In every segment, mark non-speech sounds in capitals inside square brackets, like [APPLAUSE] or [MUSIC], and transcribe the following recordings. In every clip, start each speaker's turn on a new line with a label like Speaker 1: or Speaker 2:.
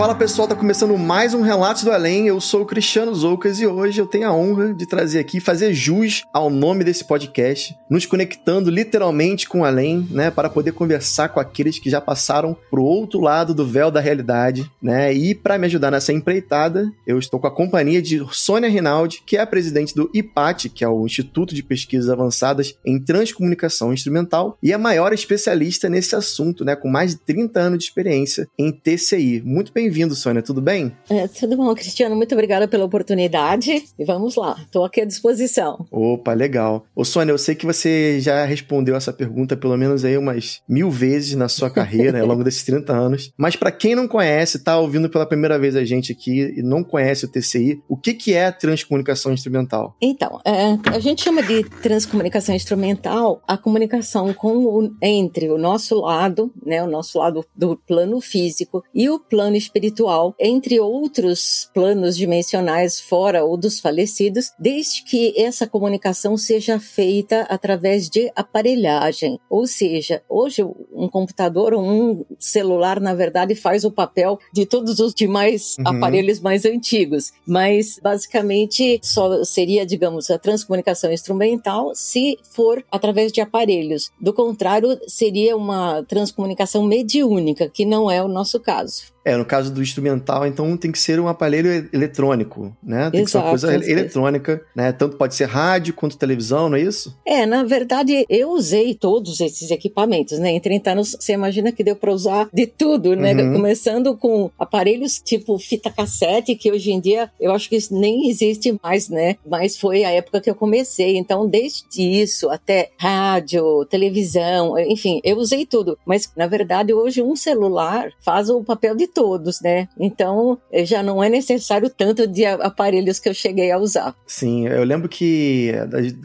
Speaker 1: Fala pessoal, tá começando mais um Relatos do Além. Eu sou o Cristiano Zoucas e hoje eu tenho a honra de trazer aqui, fazer jus ao nome desse podcast, nos conectando literalmente com o além, né, para poder conversar com aqueles que já passaram pro outro lado do véu da realidade, né? E para me ajudar nessa empreitada, eu estou com a companhia de Sônia Rinaldi, que é a presidente do IPAT, que é o Instituto de Pesquisas Avançadas em Transcomunicação Instrumental e a maior especialista nesse assunto, né, com mais de 30 anos de experiência em TCI. Muito bem bem-vindo, Sônia. Tudo bem?
Speaker 2: É, tudo bom, Cristiano. Muito obrigada pela oportunidade. E vamos lá, estou aqui à disposição.
Speaker 1: Opa, legal. Ô, Sônia, eu sei que você já respondeu essa pergunta pelo menos aí umas mil vezes na sua carreira, ao longo desses 30 anos. Mas para quem não conhece, tá ouvindo pela primeira vez a gente aqui e não conhece o TCI, o que, que é a transcomunicação instrumental?
Speaker 2: Então, é, a gente chama de transcomunicação instrumental a comunicação com o, entre o nosso lado, né, o nosso lado do plano físico e o plano espiritual espiritual, entre outros planos dimensionais fora ou dos falecidos, desde que essa comunicação seja feita através de aparelhagem. Ou seja, hoje um computador ou um celular, na verdade, faz o papel de todos os demais uhum. aparelhos mais antigos, mas basicamente só seria, digamos, a transcomunicação instrumental se for através de aparelhos. Do contrário, seria uma transcomunicação mediúnica, que não é o nosso caso.
Speaker 1: É, no caso do instrumental, então tem que ser um aparelho eletrônico, né? Tem Exato, que ser uma coisa eletrônica, né? Tanto pode ser rádio quanto televisão, não é isso?
Speaker 2: É, na verdade, eu usei todos esses equipamentos, né? Em 30 anos, você imagina que deu para usar de tudo, né? Uhum. Começando com aparelhos tipo fita cassete, que hoje em dia eu acho que isso nem existe mais, né? Mas foi a época que eu comecei. Então, desde isso até rádio, televisão, enfim, eu usei tudo. Mas, na verdade, hoje um celular faz o papel de todos, né? Então eh, já não é necessário tanto de aparelhos que eu cheguei a usar.
Speaker 1: Sim, eu lembro que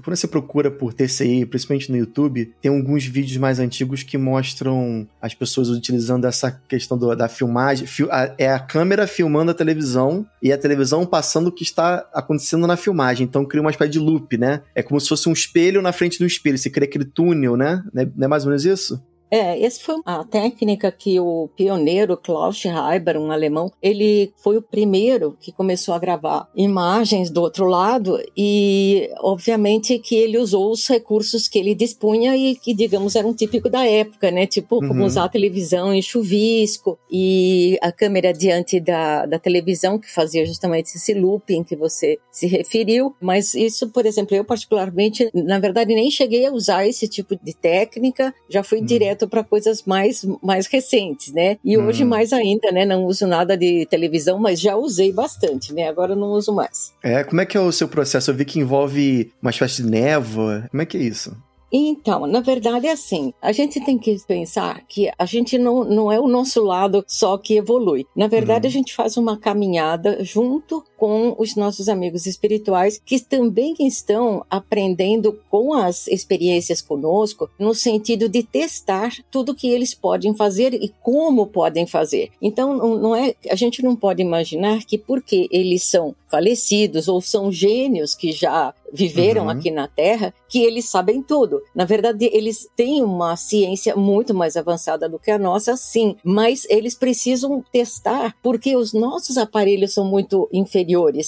Speaker 1: quando você procura por TCI, principalmente no YouTube, tem alguns vídeos mais antigos que mostram as pessoas utilizando essa questão do, da filmagem. Fil, a, é a câmera filmando a televisão e a televisão passando o que está acontecendo na filmagem. Então cria uma espécie de loop, né? É como se fosse um espelho na frente do espelho. Você cria aquele túnel, né? Não é mais ou menos isso?
Speaker 2: É, essa foi a técnica que o pioneiro Klaus Schreiber, um alemão, ele foi o primeiro que começou a gravar imagens do outro lado e, obviamente, que ele usou os recursos que ele dispunha e que, digamos, eram típicos da época, né? Tipo, como uhum. usar a televisão em chuvisco e a câmera diante da, da televisão que fazia justamente esse looping que você se referiu. Mas isso, por exemplo, eu particularmente, na verdade, nem cheguei a usar esse tipo de técnica, já fui uhum. direto para coisas mais, mais recentes, né? E hoje hum. mais ainda, né? Não uso nada de televisão, mas já usei bastante, né? Agora não uso mais.
Speaker 1: É, como é que é o seu processo? Eu vi que envolve uma espécie de névoa. Como é que é isso?
Speaker 2: Então, na verdade é assim, a gente tem que pensar que a gente não, não é o nosso lado só que evolui. Na verdade, uhum. a gente faz uma caminhada junto com os nossos amigos espirituais que também estão aprendendo com as experiências conosco no sentido de testar tudo que eles podem fazer e como podem fazer. Então, não é, a gente não pode imaginar que porque eles são falecidos ou são gênios que já viveram uhum. aqui na Terra, que eles sabem tudo. Na verdade, eles têm uma ciência muito mais avançada do que a nossa, sim, mas eles precisam testar porque os nossos aparelhos são muito inferiores.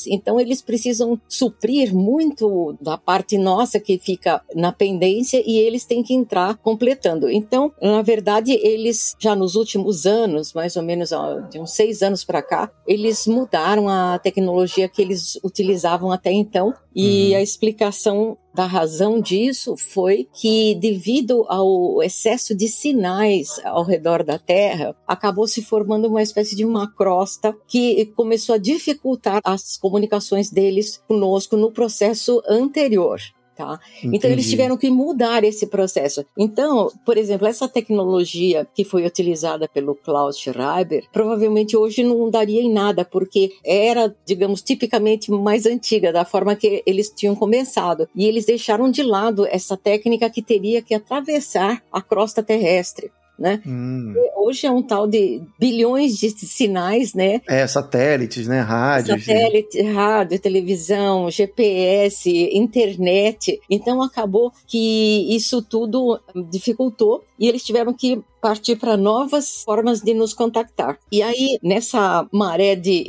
Speaker 2: Então, eles precisam suprir muito da parte nossa que fica na pendência e eles têm que entrar completando. Então, na verdade, eles já nos últimos anos, mais ou menos de uns seis anos para cá, eles mudaram a tecnologia que eles utilizavam até então e uhum. a explicação da razão disso foi que, devido ao excesso de sinais ao redor da Terra, acabou se formando uma espécie de uma crosta que começou a dificultar as comunicações deles conosco no processo anterior. Tá? Então eles tiveram que mudar esse processo. Então, por exemplo, essa tecnologia que foi utilizada pelo Klaus Schreiber, provavelmente hoje não daria em nada, porque era, digamos, tipicamente mais antiga, da forma que eles tinham começado. E eles deixaram de lado essa técnica que teria que atravessar a crosta terrestre né? Hum. Hoje é um tal de bilhões de sinais, né?
Speaker 1: É, satélites, né? Rádio.
Speaker 2: Satélite, rádio, televisão, GPS, internet. Então acabou que isso tudo dificultou e eles tiveram que partir para novas formas de nos contactar. E aí, nessa maré de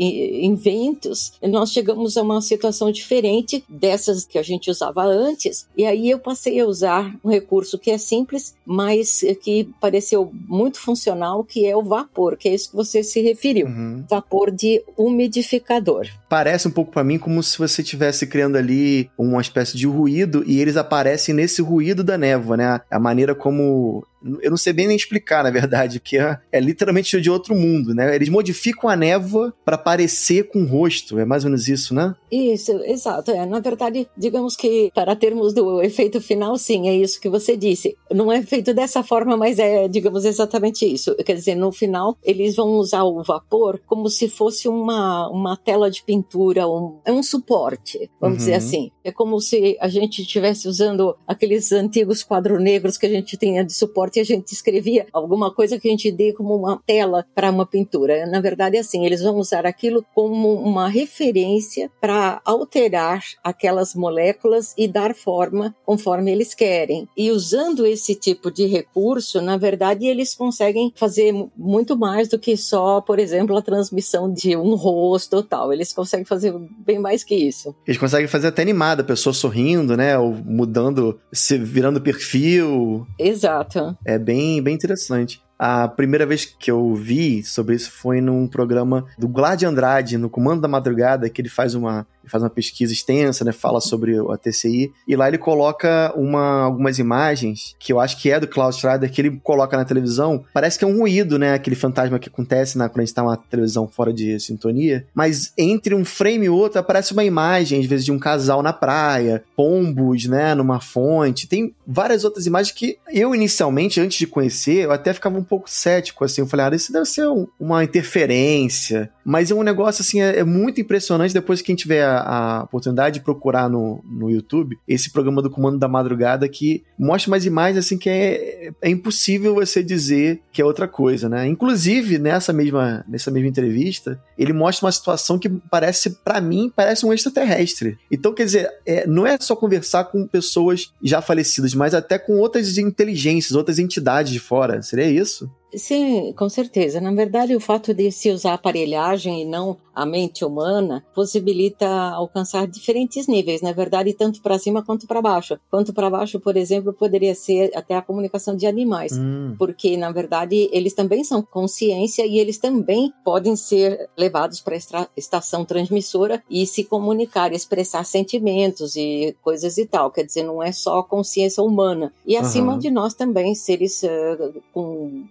Speaker 2: inventos, nós chegamos a uma situação diferente dessas que a gente usava antes. E aí eu passei a usar um recurso que é simples, mas que pareceu muito funcional, que é o vapor, que é isso que você se referiu. Uhum. Vapor de umidificador.
Speaker 1: Parece um pouco para mim como se você estivesse criando ali uma espécie de ruído e eles aparecem nesse ruído da névoa, né? A maneira como eu não sei bem nem explicar, na verdade, que é, é literalmente de outro mundo, né? Eles modificam a névoa para parecer com o rosto, é mais ou menos isso, né?
Speaker 2: Isso, exato. É, na verdade, digamos que para termos do efeito final, sim, é isso que você disse. Não é feito dessa forma, mas é, digamos, exatamente isso. Quer dizer, no final, eles vão usar o vapor como se fosse uma, uma tela de pintura, um, é um suporte, vamos uhum. dizer assim. É como se a gente estivesse usando aqueles antigos quadros negros que a gente tinha de suporte e a gente escrevia alguma coisa que a gente dê como uma tela para uma pintura. Na verdade, é assim, eles vão usar aquilo como uma referência para alterar aquelas moléculas e dar forma conforme eles querem. E usando esse tipo de recurso, na verdade, eles conseguem fazer muito mais do que só, por exemplo, a transmissão de um rosto ou tal. Eles conseguem fazer bem mais que isso.
Speaker 1: Eles conseguem fazer até animada, a pessoa sorrindo, né? Ou mudando, se virando perfil.
Speaker 2: Exato.
Speaker 1: É bem, bem interessante. A primeira vez que eu vi sobre isso foi num programa do Glad Andrade, no Comando da Madrugada, que ele faz uma faz uma pesquisa extensa, né? Fala sobre a TCI. E lá ele coloca uma, algumas imagens, que eu acho que é do Klaus Schrader, que ele coloca na televisão. Parece que é um ruído, né? Aquele fantasma que acontece na, quando a gente tá uma televisão fora de sintonia. Mas entre um frame e outro aparece uma imagem, às vezes, de um casal na praia, pombos, né? Numa fonte. Tem várias outras imagens que eu, inicialmente, antes de conhecer, eu até ficava um pouco cético, assim. Eu falei, ah, isso deve ser um, uma interferência. Mas é um negócio, assim, é, é muito impressionante depois que a gente tiver a, a oportunidade de procurar no, no YouTube esse programa do Comando da Madrugada que mostra umas imagens assim que é, é impossível você dizer que é outra coisa, né? Inclusive, nessa mesma, nessa mesma entrevista, ele mostra uma situação que parece, para mim, parece um extraterrestre. Então, quer dizer, é, não é só conversar com pessoas já falecidas, mas até com outras inteligências, outras entidades de fora. Seria isso?
Speaker 2: Sim, com certeza. Na verdade, o fato de se usar aparelhagem e não a mente humana possibilita alcançar diferentes níveis, na verdade, tanto para cima quanto para baixo. Quanto para baixo, por exemplo, poderia ser até a comunicação de animais, hum. porque na verdade eles também são consciência e eles também podem ser levados para a estação transmissora e se comunicar, expressar sentimentos e coisas e tal. Quer dizer, não é só consciência humana. E acima uhum. de nós também seres uh, com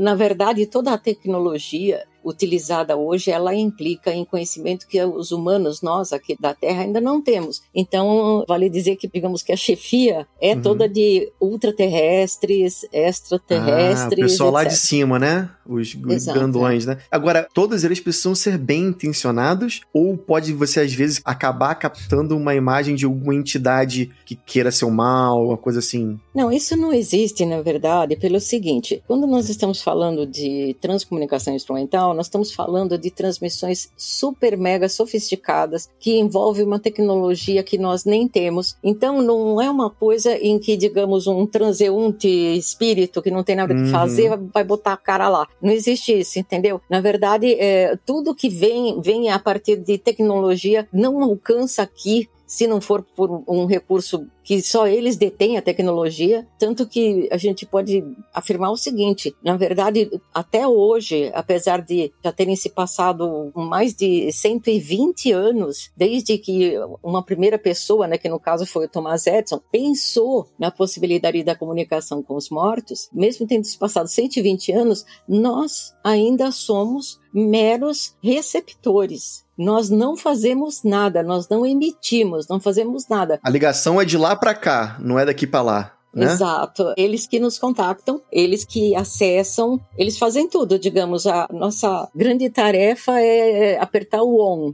Speaker 2: na verdade, toda a tecnologia utilizada hoje, ela implica em conhecimento que os humanos, nós aqui da Terra, ainda não temos. Então, vale dizer que, digamos que a chefia é uhum. toda de ultraterrestres, extraterrestres. Ah, o
Speaker 1: pessoal etc. lá de cima, né? Os, os grandões, né? Agora, todos eles precisam ser bem intencionados ou pode você, às vezes, acabar captando uma imagem de alguma entidade que queira ser o mal, uma coisa assim?
Speaker 2: Não, isso não existe, na verdade, pelo seguinte: quando nós estamos falando de transcomunicação instrumental, nós estamos falando de transmissões super mega sofisticadas que envolvem uma tecnologia que nós nem temos. Então não é uma coisa em que, digamos, um transeunte espírito que não tem nada que uhum. fazer vai botar a cara lá. Não existe isso, entendeu? Na verdade, é, tudo que vem, vem a partir de tecnologia não alcança aqui se não for por um recurso que só eles detêm a tecnologia, tanto que a gente pode afirmar o seguinte: na verdade, até hoje, apesar de já terem se passado mais de 120 anos desde que uma primeira pessoa, né, que no caso foi o Thomas Edison, pensou na possibilidade da comunicação com os mortos, mesmo tendo se passado 120 anos, nós ainda somos meros receptores. Nós não fazemos nada, nós não emitimos, não fazemos nada.
Speaker 1: A ligação é de lá para cá, não é daqui para lá. Né?
Speaker 2: Exato. Eles que nos contactam, eles que acessam, eles fazem tudo, digamos. A nossa grande tarefa é apertar o on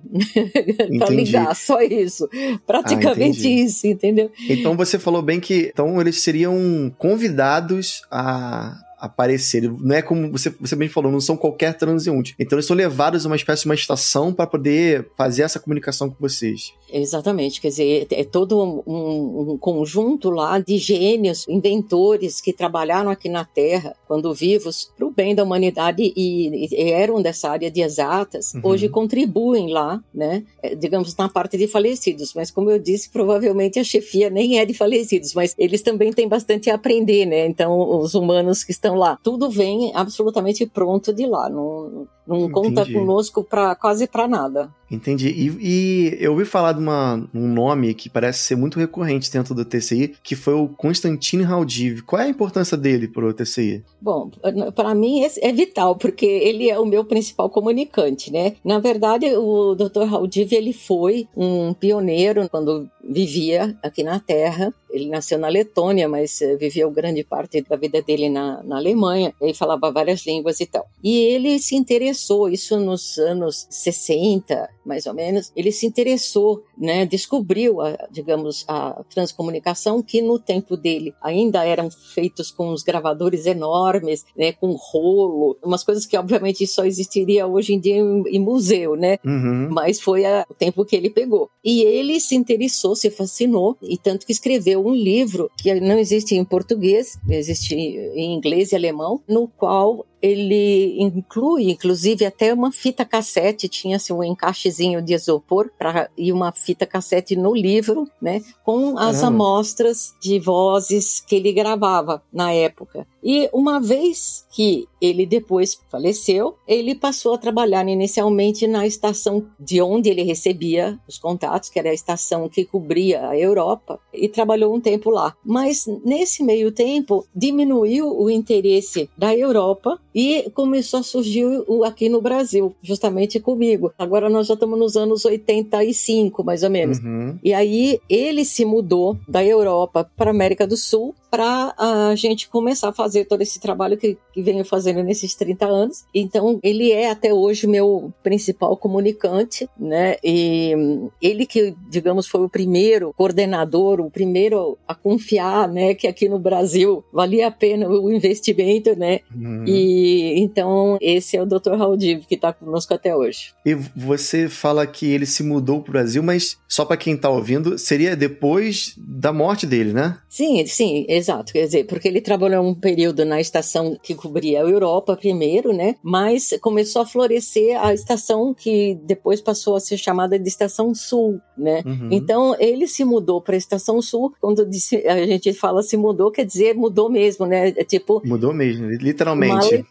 Speaker 2: [LAUGHS] para ligar, só isso. Praticamente ah, isso, entendeu?
Speaker 1: Então você falou bem que então eles seriam convidados a aparecer. Não é como você, você bem falou, não são qualquer transeunte. Então eles são levados a uma espécie de uma estação para poder fazer essa comunicação com vocês.
Speaker 2: Exatamente, quer dizer, é, é todo um, um, conjunto lá de gênios, inventores que trabalharam aqui na Terra, quando vivos, para o bem da humanidade e, e, eram dessa área de exatas, uhum. hoje contribuem lá, né, é, digamos, na parte de falecidos, mas como eu disse, provavelmente a chefia nem é de falecidos, mas eles também têm bastante a aprender, né, então os humanos que estão estão lá. Tudo vem absolutamente pronto de lá. Não, não conta conosco para quase para nada.
Speaker 1: Entendi. E, e, eu ouvi falar de uma, um nome que parece ser muito recorrente dentro do TCI, que foi o Konstantin Raudiv. Qual é a importância dele para o TCI?
Speaker 2: Bom, para mim é vital, porque ele é o meu principal comunicante, né? Na verdade, o Dr. Raudiv, ele foi um pioneiro quando vivia aqui na Terra. Ele nasceu na Letônia, mas eh, viveu grande parte da vida dele na, na Alemanha. Ele falava várias línguas e tal. E ele se interessou, isso nos anos 60, mais ou menos, ele se interessou, né, descobriu, a, digamos, a transcomunicação que no tempo dele ainda eram feitos com os gravadores enormes, né, com rolo, umas coisas que obviamente só existiria hoje em dia em, em museu, né?
Speaker 1: Uhum.
Speaker 2: Mas foi a, o tempo que ele pegou. E ele se interessou, se fascinou e tanto que escreveu um livro que não existe em português, existe em inglês e alemão, no qual ele inclui, inclusive, até uma fita cassete, tinha-se um encaixezinho de isopor pra, e uma fita cassete no livro, né, com as amostras de vozes que ele gravava na época. E uma vez que ele depois faleceu, ele passou a trabalhar inicialmente na estação de onde ele recebia os contatos, que era a estação que cobria a Europa, e trabalhou um tempo lá. Mas nesse meio tempo, diminuiu o interesse da Europa e começou a surgir o, aqui no Brasil, justamente comigo. Agora nós já estamos nos anos 85, mais ou menos.
Speaker 1: Uhum.
Speaker 2: E aí ele se mudou da Europa para a América do Sul para a gente começar a fazer todo esse trabalho que, que venho fazendo nesses 30 anos. Então, ele é até hoje meu principal comunicante, né? E ele que, digamos, foi o primeiro coordenador, o primeiro a confiar, né, que aqui no Brasil valia a pena o investimento, né? Uhum. E então, esse é o Dr. Raudiv que está conosco até hoje.
Speaker 1: E você fala que ele se mudou para o Brasil, mas só para quem está ouvindo, seria depois da morte dele, né?
Speaker 2: Sim, sim, exato. Quer dizer, porque ele trabalhou um período na estação que cobria a Europa primeiro, né? Mas começou a florescer a estação que depois passou a ser chamada de Estação Sul, né? Uhum. Então ele se mudou para a Estação Sul. Quando a gente fala se mudou, quer dizer mudou mesmo, né? É tipo
Speaker 1: mudou mesmo, literalmente.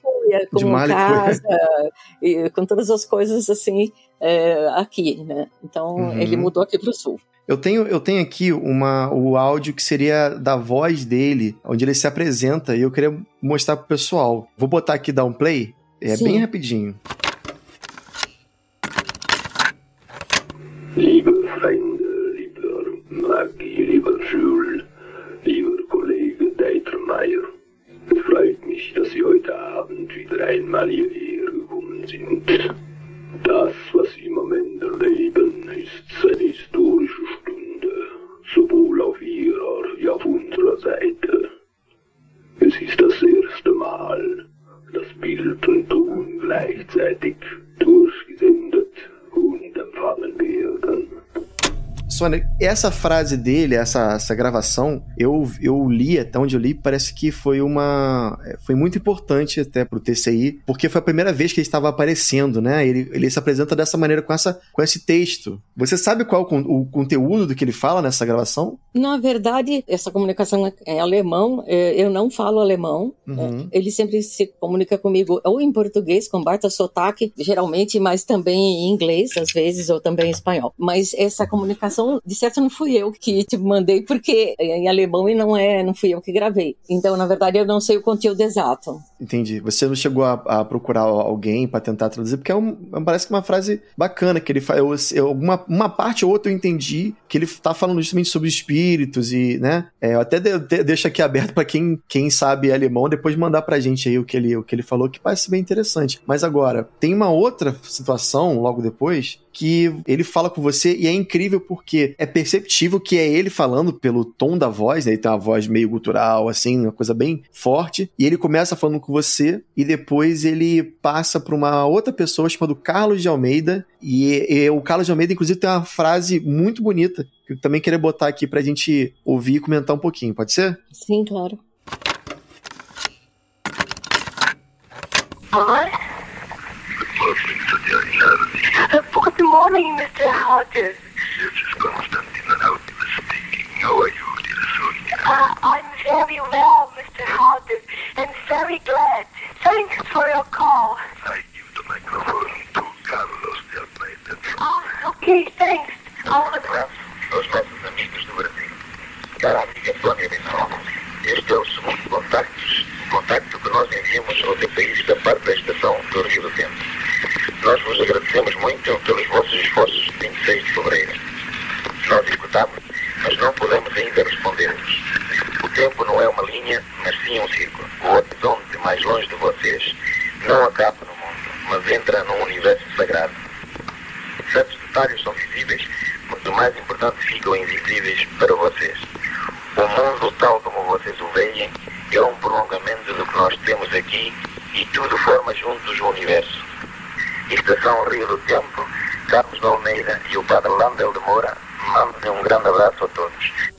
Speaker 2: com de casa, e, com todas as coisas assim é, aqui, né? Então uhum. ele mudou aqui para o sul.
Speaker 1: Eu tenho, eu tenho aqui uma, o áudio que seria da voz dele, onde ele se apresenta, e eu queria mostrar pro pessoal. Vou botar aqui, dar um play. É Sim. bem rapidinho. Liebe Freunde, lieber Maggie, lieber Jules, lieber Kollege Deitermeier, es freut mich, dass Sie heute Abend wieder einmal hierher gekommen sind. Das, was Sie im Moment erleben, ist eine historische sowohl auf Ihrer wie auf unserer Seite. Es ist das erste Mal, dass Bild und Ton gleichzeitig durchgesendet Sônia, essa frase dele, essa, essa gravação, eu, eu li, até onde eu li, parece que foi uma. É, foi muito importante até pro TCI, porque foi a primeira vez que ele estava aparecendo, né? Ele, ele se apresenta dessa maneira com, essa, com esse texto. Você sabe qual é o, o conteúdo do que ele fala nessa gravação?
Speaker 2: Na verdade, essa comunicação é alemão, é, eu não falo alemão.
Speaker 1: Uhum.
Speaker 2: Né? Ele sempre se comunica comigo ou em português, com Barta sotaque, geralmente, mas também em inglês, às vezes, ou também em espanhol. Mas essa comunicação de certo, não fui eu que te mandei, porque é em alemão e não é, não fui eu que gravei. Então, na verdade, eu não sei o conteúdo exato.
Speaker 1: Entendi. Você não chegou a, a procurar alguém para tentar traduzir, porque é um, parece que é uma frase bacana que ele faz. Alguma uma parte ou outra eu entendi que ele tá falando justamente sobre espíritos e, né? É, eu até de, de, deixo aqui aberto para quem, quem sabe alemão depois mandar pra gente aí o que, ele, o que ele falou, que parece bem interessante. Mas agora, tem uma outra situação logo depois que ele fala com você e é incrível porque é perceptível que é ele falando pelo tom da voz, né? Ele tem uma voz meio gutural, assim, uma coisa bem forte. E ele começa falando com você e depois ele passa para uma outra pessoa chamada Carlos de Almeida. E, e, o Carlos de Almeida, inclusive, tem uma frase muito bonita que eu também queria botar aqui pra gente ouvir e comentar um pouquinho, pode ser?
Speaker 2: Sim, claro.
Speaker 3: Good morning, Mr. Hodges. This is Constantine Nautilus speaking. How are you, dear Sonia? Uh, I'm very well, Mr. Hodges, and very glad. Thanks for your call. I give the microphone to Carlos de Almeida. Ah, okay, thanks. All the best. Aos nossos amigos do Brasil. Cara amiga Sônia Menor, este é o segundo contacto, contacto que nós enviamos ao DPI da parte da estação do Rio do Centro. Nós vos agradecemos muito pelos vossos esforços de 26 de fevereiro. Nós escutamos, mas não podemos ainda responder-vos. O tempo não é uma linha, mas sim um círculo. O horizonte mais longe de vocês não acaba no mundo, mas entra num universo sagrado. Certos detalhes são visíveis, mas o mais importante ficam invisíveis para vocês. O mundo, tal como vocês o veem, é um prolongamento do que nós temos aqui e tudo forma juntos o universo. Estação Rio do Tempo, Carlos de Almeida e o Padre Landel de Moura, mandem um grande abraço a todos.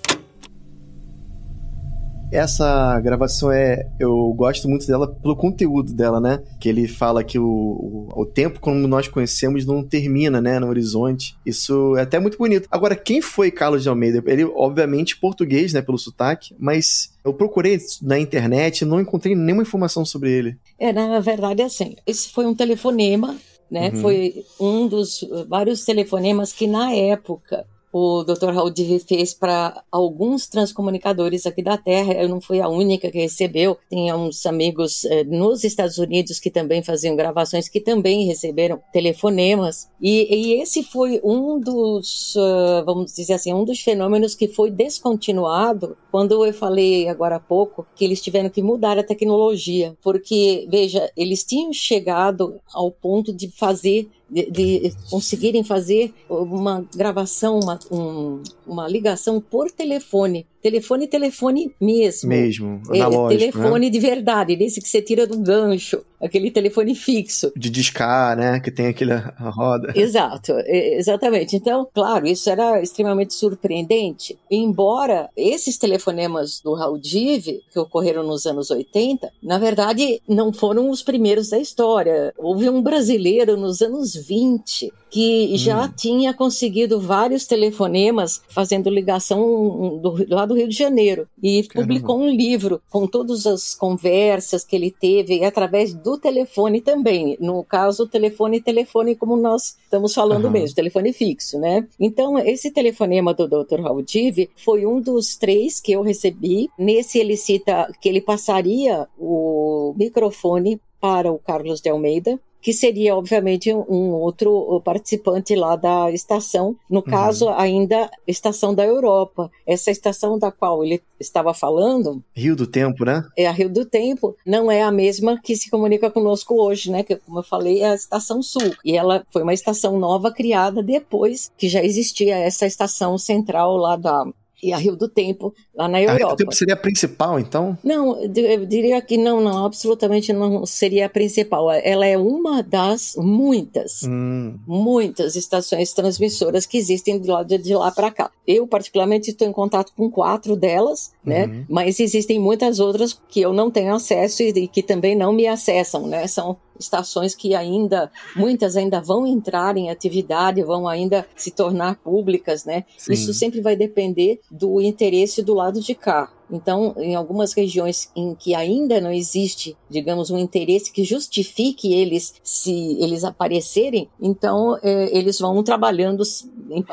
Speaker 1: Essa gravação é. Eu gosto muito dela pelo conteúdo dela, né? Que ele fala que o, o, o, tempo como nós conhecemos não termina, né? No horizonte. Isso é até muito bonito. Agora, quem foi Carlos de Almeida? Ele, obviamente, português, né? Pelo sotaque, mas eu procurei na internet e não encontrei nenhuma informação sobre ele.
Speaker 2: É, na verdade, é assim. Esse foi um telefonema né? Uhum. Foi um dos vários telefonemas que na época o Dr. Raul Divi fez para alguns transcomunicadores aqui da Terra. Eu não fui a única que recebeu. Tinha uns amigos eh, nos Estados Unidos que também faziam gravações, que também receberam telefonemas. E, e esse foi um dos, uh, vamos dizer assim, um dos fenômenos que foi descontinuado quando eu falei agora há pouco que eles tiveram que mudar a tecnologia. Porque, veja, eles tinham chegado ao ponto de fazer de, de, conseguirem fazer uma gravação, uma, um, uma ligação por telefone Telefone, telefone mesmo.
Speaker 1: Mesmo,
Speaker 2: é, Telefone né? de verdade, desse que você tira do gancho, aquele telefone fixo.
Speaker 1: De discar, né? Que tem aquela roda. [LAUGHS]
Speaker 2: Exato, exatamente. Então, claro, isso era extremamente surpreendente. Embora esses telefonemas do Raul Dive, que ocorreram nos anos 80, na verdade, não foram os primeiros da história. Houve um brasileiro nos anos 20 que já hum. tinha conseguido vários telefonemas fazendo ligação do, lá do Rio de Janeiro e Caramba. publicou um livro com todas as conversas que ele teve através do telefone também. No caso, telefone telefone como nós estamos falando uhum. mesmo, telefone fixo, né? Então, esse telefonema do Dr. Raul Dive foi um dos três que eu recebi. Nesse ele cita que ele passaria o microfone para o Carlos de Almeida, que seria, obviamente, um outro participante lá da estação, no uhum. caso, uhum. ainda estação da Europa. Essa estação da qual ele estava falando.
Speaker 1: Rio do Tempo, né?
Speaker 2: É a Rio do Tempo, não é a mesma que se comunica conosco hoje, né? Que, como eu falei, é a Estação Sul. E ela foi uma estação nova criada depois que já existia essa estação central lá da, e a Rio do Tempo, lá na Europa. A Rio do Tempo
Speaker 1: seria a principal, então?
Speaker 2: Não, eu diria que não, não, absolutamente não seria a principal. Ela é uma das muitas, hum. muitas estações transmissoras que existem de lá, de lá para cá. Eu, particularmente, estou em contato com quatro delas, né? Uhum. Mas existem muitas outras que eu não tenho acesso e que também não me acessam, né? São estações que ainda, muitas ainda vão entrar em atividade, vão ainda se tornar públicas, né? Sim. Isso sempre vai depender do interesse do lado de cá. Então, em algumas regiões em que ainda não existe, digamos, um interesse que justifique eles se eles aparecerem, então é, eles vão trabalhando, em,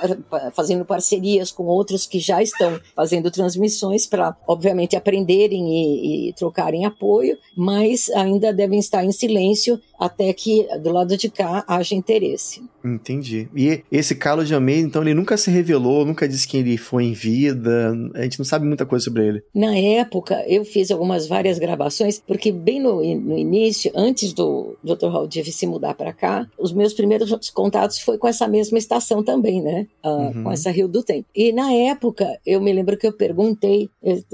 Speaker 2: fazendo parcerias com outros que já estão fazendo transmissões para, obviamente, aprenderem e, e trocarem apoio, mas ainda devem estar em silêncio até que do lado de cá haja interesse.
Speaker 1: Entendi. E esse Carlos de Almeida, então, ele nunca se revelou, nunca disse quem ele foi em vida, a gente não sabe muita coisa sobre ele.
Speaker 2: Na época, eu fiz algumas várias gravações, porque bem no, no início, antes do Dr. Haldiv se mudar para cá, os meus primeiros contatos foi com essa mesma estação também, né? Uh, uhum. Com essa Rio do Tempo. E na época, eu me lembro que eu perguntei,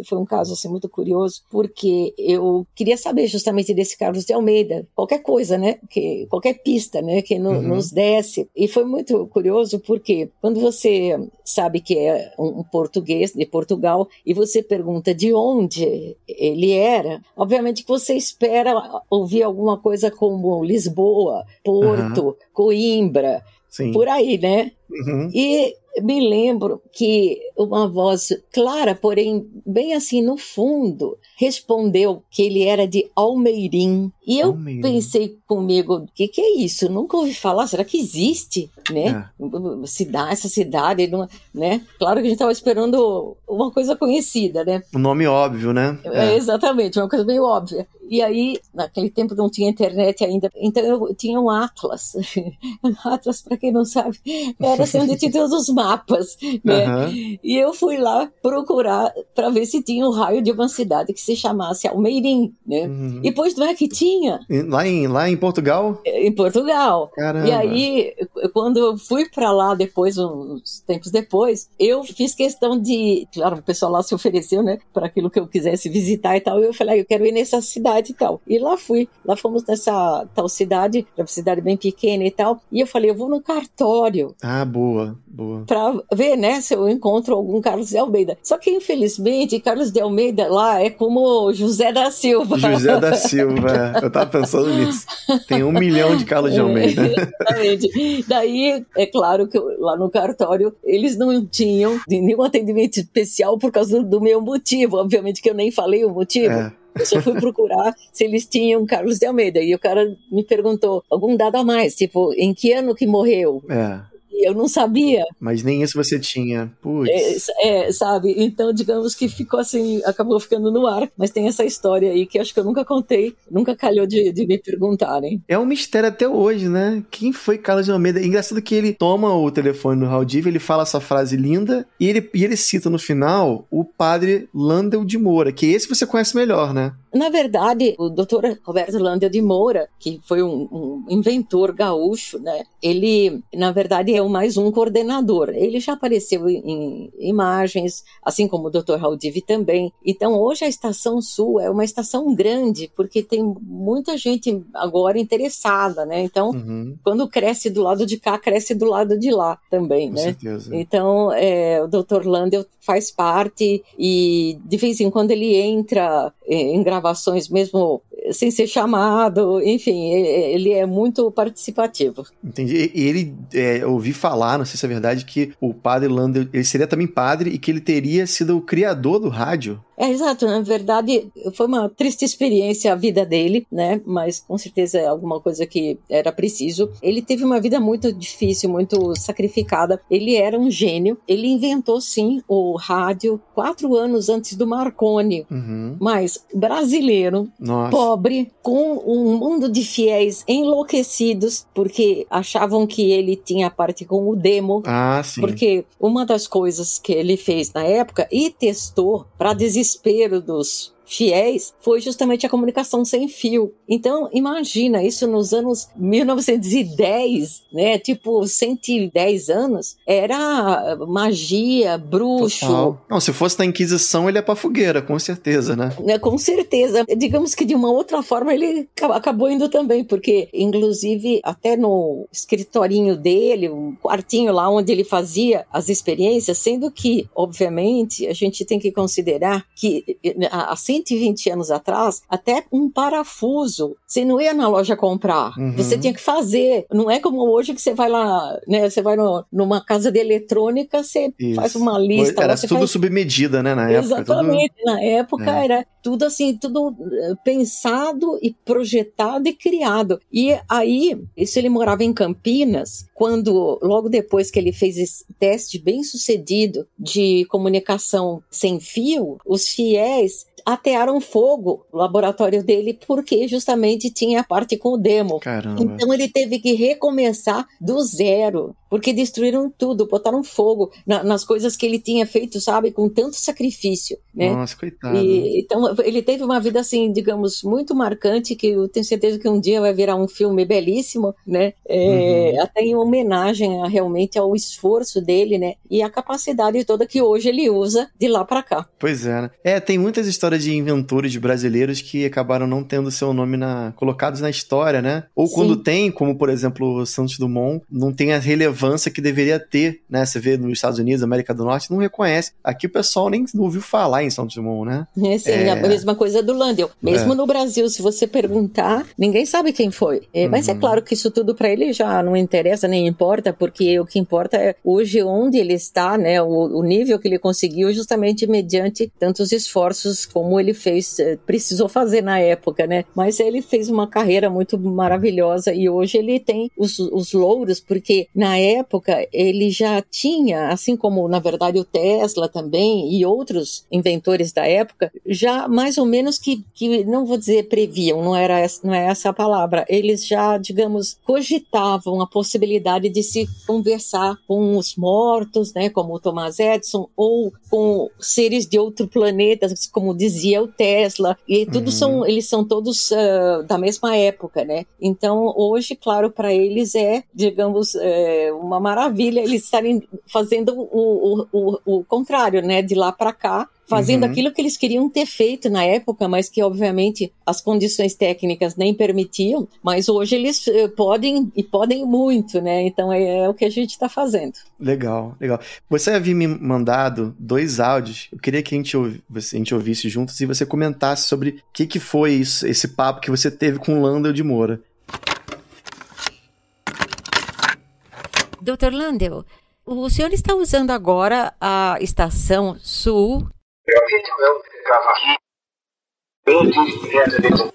Speaker 2: foi um caso assim muito curioso, porque eu queria saber justamente desse Carlos de Almeida, qualquer coisa, né? Que, qualquer pista, né? Que no, uhum. nos desse. E foi muito curioso porque quando você sabe que é um português de Portugal e você pergunta de onde ele era, obviamente que você espera ouvir alguma coisa como Lisboa, Porto, uhum. Coimbra, Sim. por aí, né? Uhum. E me lembro que uma voz clara, porém bem assim no fundo, respondeu que ele era de Almeirim. E eu Almeirim. pensei comigo, o que, que é isso? Nunca ouvi falar, será que existe, né? É. Cidade, essa cidade, né? Claro que a gente estava esperando uma coisa conhecida, né?
Speaker 1: Um nome óbvio, né?
Speaker 2: É. É, exatamente, uma coisa meio óbvia. E aí, naquele tempo não tinha internet ainda, então eu tinha um Atlas. [LAUGHS] Atlas, para quem não sabe, era assim onde tinha todos os mapas, né? Uhum. E eu fui lá procurar para ver se tinha um raio de uma cidade que se chamasse Almeirim, né? Uhum. E depois não é que tinha.
Speaker 1: Lá em, lá em Portugal?
Speaker 2: Em Portugal. Caramba. E aí, quando eu fui para lá depois, uns tempos depois, eu fiz questão de, claro, o pessoal lá se ofereceu, né, para aquilo que eu quisesse visitar e tal. E eu falei, ah, eu quero ir nessa cidade e tal. E lá fui. Lá fomos nessa tal cidade, uma cidade bem pequena e tal. E eu falei, eu vou no cartório.
Speaker 1: Ah, boa, boa.
Speaker 2: Pra ver, né, se eu encontro algum Carlos de Almeida. Só que, infelizmente, Carlos de Almeida lá é como José da Silva.
Speaker 1: José da [LAUGHS] Silva, eu tava pensando nisso. Tem um milhão de Carlos de Almeida.
Speaker 2: exatamente. Daí, é claro que lá no cartório, eles não tinham nenhum atendimento especial por causa do, do meu motivo. Obviamente que eu nem falei o motivo. É. Eu só fui procurar se eles tinham Carlos de Almeida. E o cara me perguntou algum dado a mais, tipo, em que ano que morreu? É eu não sabia.
Speaker 1: Mas nem isso você tinha. Putz.
Speaker 2: É, é, sabe? Então, digamos que ficou assim, acabou ficando no ar. Mas tem essa história aí que acho que eu nunca contei, nunca calhou de, de me perguntarem.
Speaker 1: É um mistério até hoje, né? Quem foi Carlos de Almeida? É engraçado que ele toma o telefone no Raul Diva, ele fala essa frase linda e ele, e ele cita no final o padre Landel de Moura, que esse você conhece melhor, né?
Speaker 2: Na verdade, o doutor Roberto Landel de Moura, que foi um, um inventor gaúcho, né? Ele, na verdade, é um mais um coordenador. Ele já apareceu em imagens, assim como o Dr. Haldiv também. Então, hoje a Estação Sul é uma estação grande, porque tem muita gente agora interessada, né? Então, uhum. quando cresce do lado de cá, cresce do lado de lá também, Com né? Certeza. Então, é, o Dr. Landel faz parte e de vez em quando ele entra em gravações mesmo sem ser chamado, enfim, ele é muito participativo.
Speaker 1: Entendi. E ele, é, ouvi falar, não sei se é verdade, que o padre Lander, ele seria também padre e que ele teria sido o criador do rádio.
Speaker 2: É, exato. Na verdade, foi uma triste experiência a vida dele, né? Mas com certeza é alguma coisa que era preciso. Ele teve uma vida muito difícil, muito sacrificada. Ele era um gênio. Ele inventou, sim, o rádio quatro anos antes do Marconi. Uhum. Mas brasileiro, Nossa. pobre, com um mundo de fiéis enlouquecidos, porque achavam que ele tinha parte com o demo.
Speaker 1: Ah, sim.
Speaker 2: Porque uma das coisas que ele fez na época e testou para desistir desespero dos fiéis foi justamente a comunicação sem fio. Então, imagina isso nos anos 1910, né? Tipo, 110 anos, era magia, bruxo. Total.
Speaker 1: Não, se fosse na Inquisição, ele é pra fogueira, com certeza, né?
Speaker 2: É, com certeza. Digamos que de uma outra forma ele acabou indo também, porque, inclusive, até no escritorinho dele, um quartinho lá onde ele fazia as experiências, sendo que, obviamente, a gente tem que considerar que a 120 anos atrás, até um parafuso, você não ia na loja comprar, uhum. você tinha que fazer. Não é como hoje que você vai lá, né? Você vai no, numa casa de eletrônica, você Isso. faz uma lista.
Speaker 1: Era tudo
Speaker 2: faz...
Speaker 1: sob medida, né? Na
Speaker 2: época. Exatamente. Tudo... Na época é. era tudo assim, tudo eh, pensado e projetado e criado. E aí, isso ele morava em Campinas, quando, logo depois que ele fez esse teste bem sucedido de comunicação sem fio, os fiéis atearam fogo no laboratório dele porque justamente tinha a parte com o demo.
Speaker 1: Caramba.
Speaker 2: Então ele teve que recomeçar do zero, porque destruíram tudo, botaram fogo na, nas coisas que ele tinha feito, sabe, com tanto sacrifício, né?
Speaker 1: Nossa, coitado.
Speaker 2: E, então ele teve uma vida assim, digamos, muito marcante que eu tenho certeza que um dia vai virar um filme belíssimo, né? É, uhum. Até em homenagem a, realmente ao esforço dele, né? E a capacidade toda que hoje ele usa de lá para cá.
Speaker 1: Pois é, né? É, tem muitas histórias história de inventores brasileiros que acabaram não tendo seu nome na, colocados na história, né? Ou Sim. quando tem, como por exemplo o Santos Dumont, não tem a relevância que deveria ter, né? Você vê nos Estados Unidos, América do Norte, não reconhece. Aqui o pessoal nem ouviu falar em Santos Dumont, né?
Speaker 2: É, sim, é... a mesma coisa do Landel. Mesmo é. no Brasil, se você perguntar, ninguém sabe quem foi. É, uhum. Mas é claro que isso tudo para ele já não interessa, nem importa, porque o que importa é hoje onde ele está, né? O, o nível que ele conseguiu justamente mediante tantos esforços como ele fez, eh, precisou fazer na época, né? Mas ele fez uma carreira muito maravilhosa e hoje ele tem os, os louros, porque na época ele já tinha, assim como na verdade o Tesla também e outros inventores da época, já mais ou menos que, que não vou dizer previam, não era essa, não é essa a palavra, eles já, digamos, cogitavam a possibilidade de se conversar com os mortos, né, como o Thomas Edison, ou com seres de outro planeta, como diz dizia o Tesla, e tudo uhum. são, eles são todos uh, da mesma época, né? Então, hoje, claro, para eles é, digamos, é, uma maravilha eles estarem fazendo o, o, o, o contrário, né? De lá para cá, fazendo uhum. aquilo que eles queriam ter feito na época, mas que obviamente as condições técnicas nem permitiam, mas hoje eles eh, podem e podem muito, né? Então é, é o que a gente está fazendo.
Speaker 1: Legal, legal. Você havia me mandado dois áudios, eu queria que a gente, ouvisse, a gente ouvisse juntos e você comentasse sobre o que, que foi isso, esse papo que você teve com o Landel de Moura.
Speaker 2: Dr. Landel, o senhor está usando agora a estação Sul
Speaker 4: eu acredito que grava aqui bem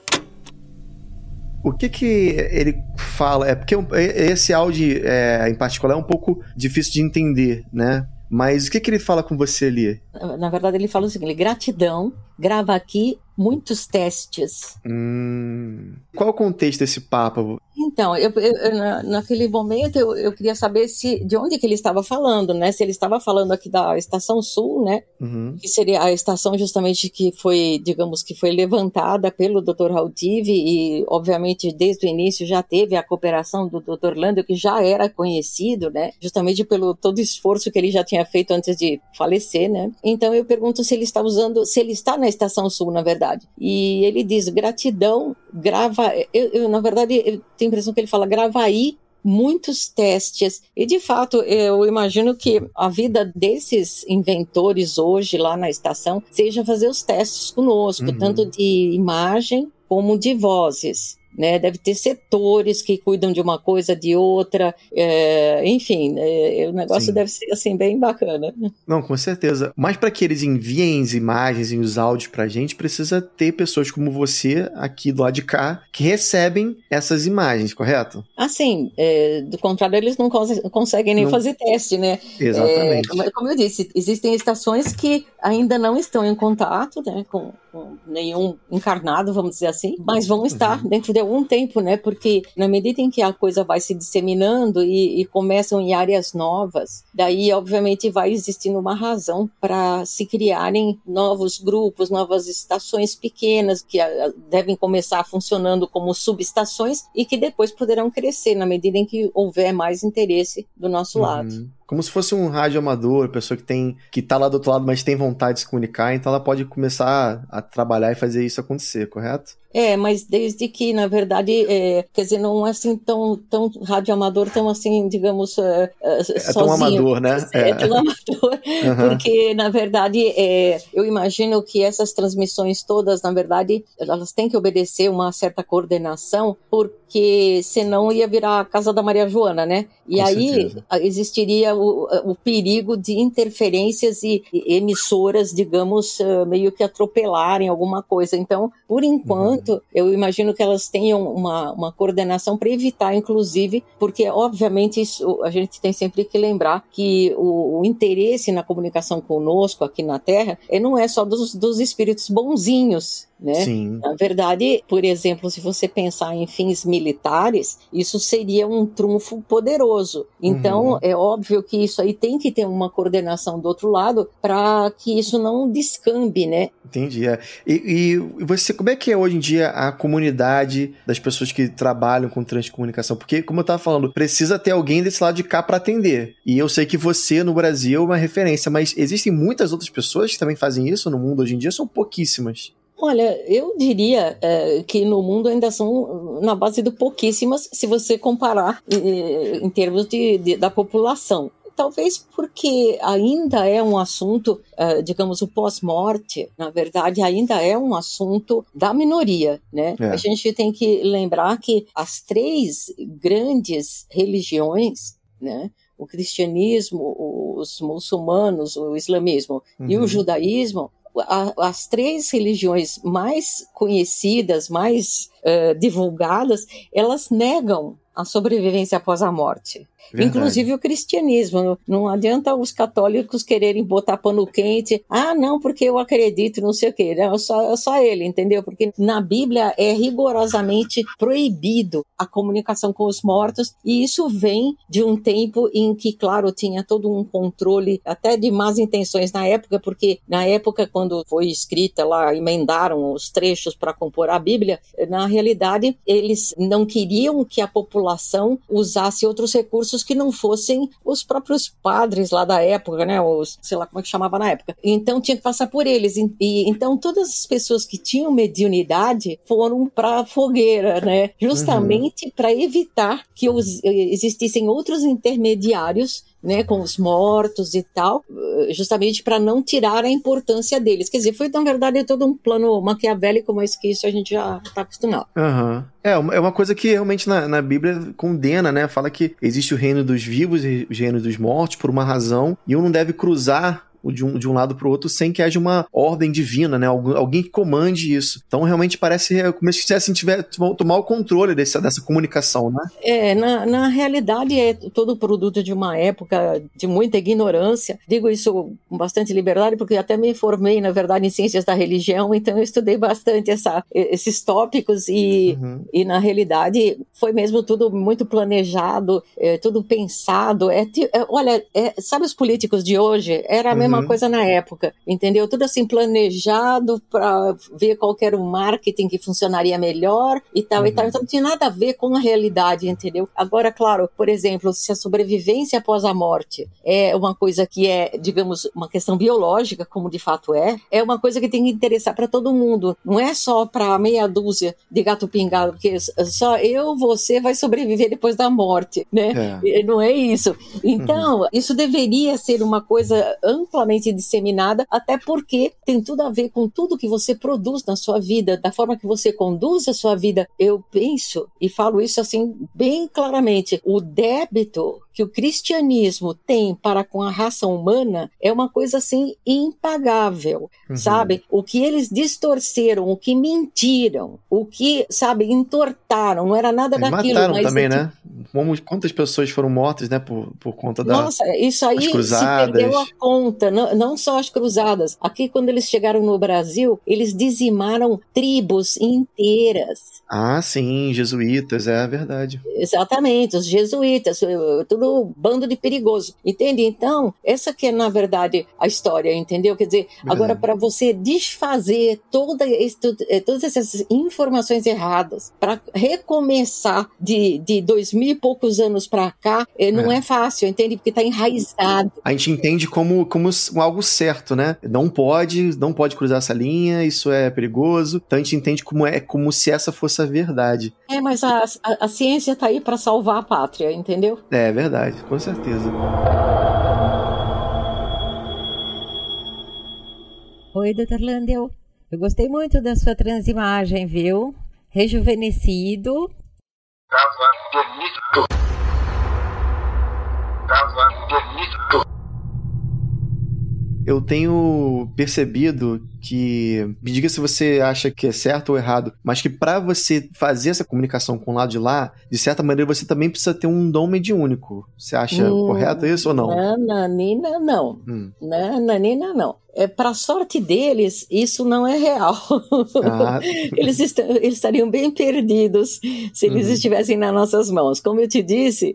Speaker 1: o que que ele fala? É porque esse áudio é, em particular é um pouco difícil de entender, né? Mas o que que ele fala com você ali?
Speaker 2: Na verdade, ele fala o seguinte: gratidão, grava aqui muitos testes.
Speaker 1: Hum. Qual o contexto desse papo?
Speaker 2: Então, eu, eu, naquele momento eu, eu, queria saber se de onde que ele estava falando, né? Se ele estava falando aqui da Estação Sul, né?
Speaker 1: Uhum.
Speaker 2: Que seria a estação justamente que foi, digamos, que foi levantada pelo Dr. Haltive e, obviamente, desde o início já teve a cooperação do Dr. Lando, que já era conhecido, né? Justamente pelo todo o esforço que ele já tinha feito antes de falecer, né? Então eu pergunto se ele está usando, se ele está na Estação Sul, na verdade. E ele diz gratidão, grava. Eu, eu na verdade, eu tenho a impressão que ele fala grava aí muitos testes. E de fato, eu imagino que a vida desses inventores hoje lá na estação seja fazer os testes conosco, uhum. tanto de imagem como de vozes né? Deve ter setores que cuidam de uma coisa, de outra, é, enfim, é, o negócio Sim. deve ser assim bem bacana.
Speaker 1: Não, com certeza. Mas para que eles enviem as imagens e os áudios para a gente, precisa ter pessoas como você aqui do lado de cá que recebem essas imagens, correto?
Speaker 2: Assim, é, do contrário, eles não cons conseguem nem não... fazer teste, né?
Speaker 1: Exatamente.
Speaker 2: É, como eu disse, existem estações que ainda não estão em contato né, com, com nenhum encarnado, vamos dizer assim, mas vão estar uhum. dentro de algum tempo, né? Porque na medida em que a coisa vai se disseminando e, e começam em áreas novas, daí obviamente vai existindo uma razão para se criarem novos grupos, novas estações pequenas que ah, devem começar funcionando como subestações e que depois poderão crescer na medida em que houver mais interesse do nosso uhum. lado.
Speaker 1: Como se fosse um rádio amador, pessoa que tem que tá lá do outro lado, mas tem vontade de se comunicar, então ela pode começar a trabalhar e fazer isso acontecer, correto?
Speaker 2: É, mas desde que, na verdade, é, quer dizer, não é assim tão, tão radioamador, tão assim, digamos, é,
Speaker 1: é, é tão amador, né?
Speaker 2: É, é tão amador, uhum. porque, na verdade, é, eu imagino que essas transmissões todas, na verdade, elas têm que obedecer uma certa coordenação, porque senão ia virar a casa da Maria Joana, né? E Com aí certeza. existiria o, o, perigo de interferências e, emissoras, digamos, eh, meio que atropelarem alguma coisa. Então, por enquanto, Portanto, eu imagino que elas tenham uma, uma coordenação para evitar, inclusive, porque, obviamente, isso, a gente tem sempre que lembrar que o, o, interesse na comunicação conosco aqui na Terra é, não é só dos, dos espíritos bonzinhos, né?
Speaker 1: Sim.
Speaker 2: Na verdade, por exemplo, se você pensar em fins militares, isso seria um trunfo poderoso. Então, uhum. é óbvio que isso aí tem que ter uma coordenação do outro lado para que isso não descambe, né?
Speaker 1: Entendi. É. E, e, você, como é que é hoje em dia a comunidade das pessoas que trabalham com transcomunicação? Porque, como eu estava falando, precisa ter alguém desse lado de cá para atender. E eu sei que você no Brasil é uma referência, mas existem muitas outras pessoas que também fazem isso no mundo hoje em dia, são pouquíssimas.
Speaker 2: Olha, eu diria é, que no mundo ainda são na base de pouquíssimas, se você comparar em, em termos de, de, da população. Talvez porque ainda é um assunto, uh, digamos, o pós-morte, na verdade, ainda é um assunto da minoria, né? É. A gente tem que lembrar que as três grandes religiões, né? O cristianismo, os muçulmanos, o islamismo uhum. e o uhum. judaísmo, as três religiões mais conhecidas, mais uh, divulgadas, elas negam a sobrevivência após a morte. Verdade. Inclusive o cristianismo. Não adianta os católicos quererem botar pano quente. Ah, não, porque eu acredito, não sei o quê. Não, só, só ele, entendeu? Porque na Bíblia é rigorosamente proibido a comunicação com os mortos. E isso vem de um tempo em que, claro, tinha todo um controle, até de más intenções na época, porque na época, quando foi escrita lá, emendaram os trechos para compor a Bíblia, na realidade, eles não queriam que a população usasse outros recursos que não fossem os próprios padres lá da época, né? Os, sei lá como é que chamava na época. Então tinha que passar por eles. E, e então todas as pessoas que tinham mediunidade foram para a fogueira, né? Justamente uhum. para evitar que os, existissem outros intermediários né, com os mortos e tal, justamente para não tirar a importância deles. Quer dizer, foi na verdade todo um plano maquiavélico, mas que isso a gente já está acostumado.
Speaker 1: Uhum. É, é uma coisa que realmente na, na Bíblia condena, né? Fala que existe o reino dos vivos e o reino dos mortos por uma razão, e um não deve cruzar de um, de um lado para o outro sem que haja uma ordem divina, né? alguém que comande isso. Então realmente parece é, como se assim, tiver tomar o controle dessa, dessa comunicação, né?
Speaker 2: É, na, na realidade é todo produto de uma época de muita ignorância. Digo isso com bastante liberdade porque até me formei, na verdade, em ciências da religião, então eu estudei bastante essa, esses tópicos e, uhum. e na realidade foi mesmo tudo muito planejado, é, tudo pensado. É, é olha, é, sabe os políticos de hoje? Era a mesma mesma uhum. coisa na época, entendeu? Tudo assim planejado para ver qual era o marketing que funcionaria melhor e tal e tal. Uhum. Então não tinha nada a ver com a realidade, entendeu? Agora, claro, por exemplo, se a sobrevivência após a morte é uma coisa que é, digamos, uma questão biológica, como de fato é, é uma coisa que tem que interessar para todo mundo. Não é só para meia dúzia de gato pingado, porque só eu, você vai sobreviver depois da morte, né? É. Não é isso. Então, uhum. isso deveria ser uma coisa ampla amplamente disseminada, até porque tem tudo a ver com tudo que você produz na sua vida, da forma que você conduz a sua vida. Eu penso e falo isso assim bem claramente: o débito que o cristianismo tem para com a raça humana é uma coisa assim impagável, uhum. sabe? O que eles distorceram, o que mentiram, o que, sabe, entortaram, não era nada eles daquilo.
Speaker 1: Mataram mas também, né? Como, quantas pessoas foram mortas, né, por, por conta da.
Speaker 2: Nossa, isso aí se perdeu a conta não, não só as cruzadas. Aqui, quando eles chegaram no Brasil, eles dizimaram tribos inteiras.
Speaker 1: Ah, sim, jesuítas, é verdade.
Speaker 2: Exatamente, os jesuítas, tudo bando de perigoso, entende? Então, essa que é, na verdade, a história, entendeu? Quer dizer, verdade. agora, para você desfazer toda, eh, todas essas informações erradas, para recomeçar de, de dois mil e poucos anos para cá, eh, não é. é fácil, entende? Porque está enraizado.
Speaker 1: A gente entende como, como algo certo, né? Não pode, não pode cruzar essa linha, isso é perigoso. Então a gente entende como é como se essa fosse a verdade.
Speaker 2: É, mas a, a, a ciência está aí para salvar a pátria, entendeu?
Speaker 1: É, é verdade, com certeza.
Speaker 5: Oi, Dr. Landel. Eu gostei muito da sua transimagem, viu? Rejuvenescido. Tava bonito.
Speaker 1: Tava bonito eu tenho percebido que, me diga se você acha que é certo ou errado, mas que para você fazer essa comunicação com o lado de lá, de certa maneira você também precisa ter um dom mediúnico. Você acha hum, correto isso ou não?
Speaker 2: Nananina, não. Hum. Nananina, não. É, para sorte deles, isso não é real. Ah. [LAUGHS] eles, eles estariam bem perdidos se eles uhum. estivessem nas nossas mãos. Como eu te disse,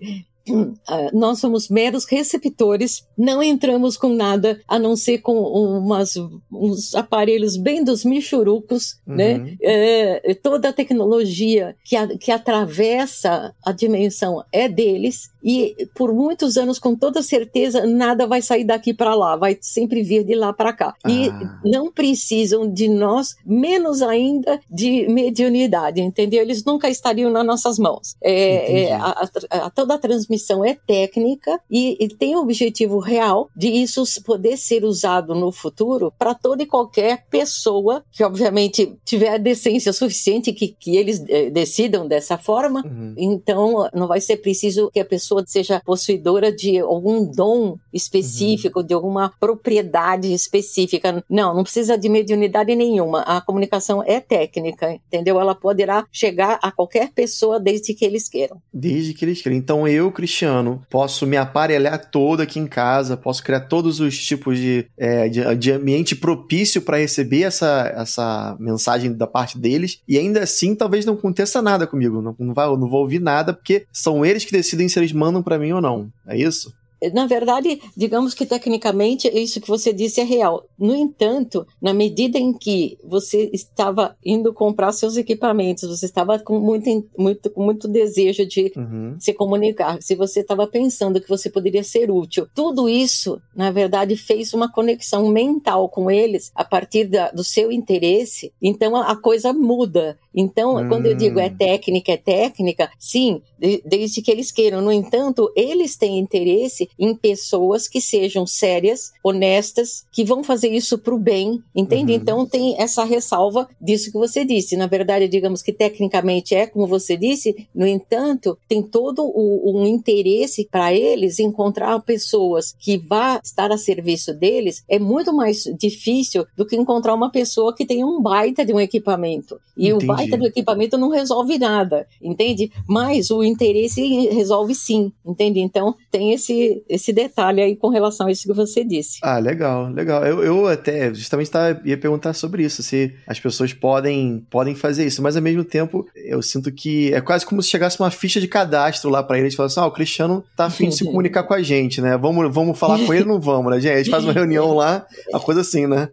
Speaker 2: nós somos meros receptores, não entramos com nada a não ser com umas, uns aparelhos bem dos michurucos, uhum. né? É, toda a tecnologia que, a, que atravessa a dimensão é deles e por muitos anos, com toda certeza, nada vai sair daqui para lá, vai sempre vir de lá para cá. Ah. E não precisam de nós, menos ainda de mediunidade, entendeu? Eles nunca estariam nas nossas mãos. É, é a, a, toda a transmissão é técnica e, e, tem o objetivo real de isso poder ser usado no futuro para toda e qualquer pessoa que, obviamente, tiver a decência suficiente que, que eles eh, decidam dessa forma. Uhum. Então, não vai ser preciso que a pessoa pessoa seja possuidora de algum dom específico, uhum. de alguma propriedade específica. Não, não precisa de mediunidade nenhuma. A comunicação é técnica, entendeu? Ela poderá chegar a qualquer pessoa desde que eles queiram.
Speaker 1: Desde que eles queiram. Então eu, Cristiano, posso me aparelhar todo aqui em casa, posso criar todos os tipos de, é, de, de ambiente propício para receber essa, essa mensagem da parte deles e ainda assim talvez não aconteça nada comigo. Não, não, vai, não vou ouvir nada porque são eles que decidem se eles mandam para mim ou não. É isso?
Speaker 2: Na verdade, digamos que tecnicamente isso que você disse é real. No entanto, na medida em que você estava indo comprar seus equipamentos, você estava com muito, muito, muito desejo de uhum. se comunicar, se você estava pensando que você poderia ser útil, tudo isso, na verdade, fez uma conexão mental com eles a partir da, do seu interesse. Então a, a coisa muda. Então, hum. quando eu digo é hum. técnica, é técnica, sim, de, desde que eles queiram. No entanto, eles têm interesse em pessoas que sejam sérias, honestas, que vão fazer isso para o bem, entende? Uhum. Então, tem essa ressalva disso que você disse. Na verdade, digamos que tecnicamente é como você disse, no entanto, tem todo o, um interesse para eles encontrar pessoas que vá estar a serviço deles. É muito mais difícil do que encontrar uma pessoa que tem um baita de um equipamento. E Entendi. o baita baita do equipamento não resolve nada, entende? Mas o interesse resolve sim, entende? Então tem esse, esse detalhe aí com relação a isso que você disse.
Speaker 1: Ah, legal, legal. Eu, eu até justamente tava, ia perguntar sobre isso, se as pessoas podem, podem fazer isso, mas ao mesmo tempo eu sinto que é quase como se chegasse uma ficha de cadastro lá para eles e falasse: ah, o Cristiano tá afim de se [LAUGHS] comunicar com a gente, né? Vamos, vamos falar com ele ou não vamos, né, gente? A gente faz uma reunião lá, uma coisa assim, né?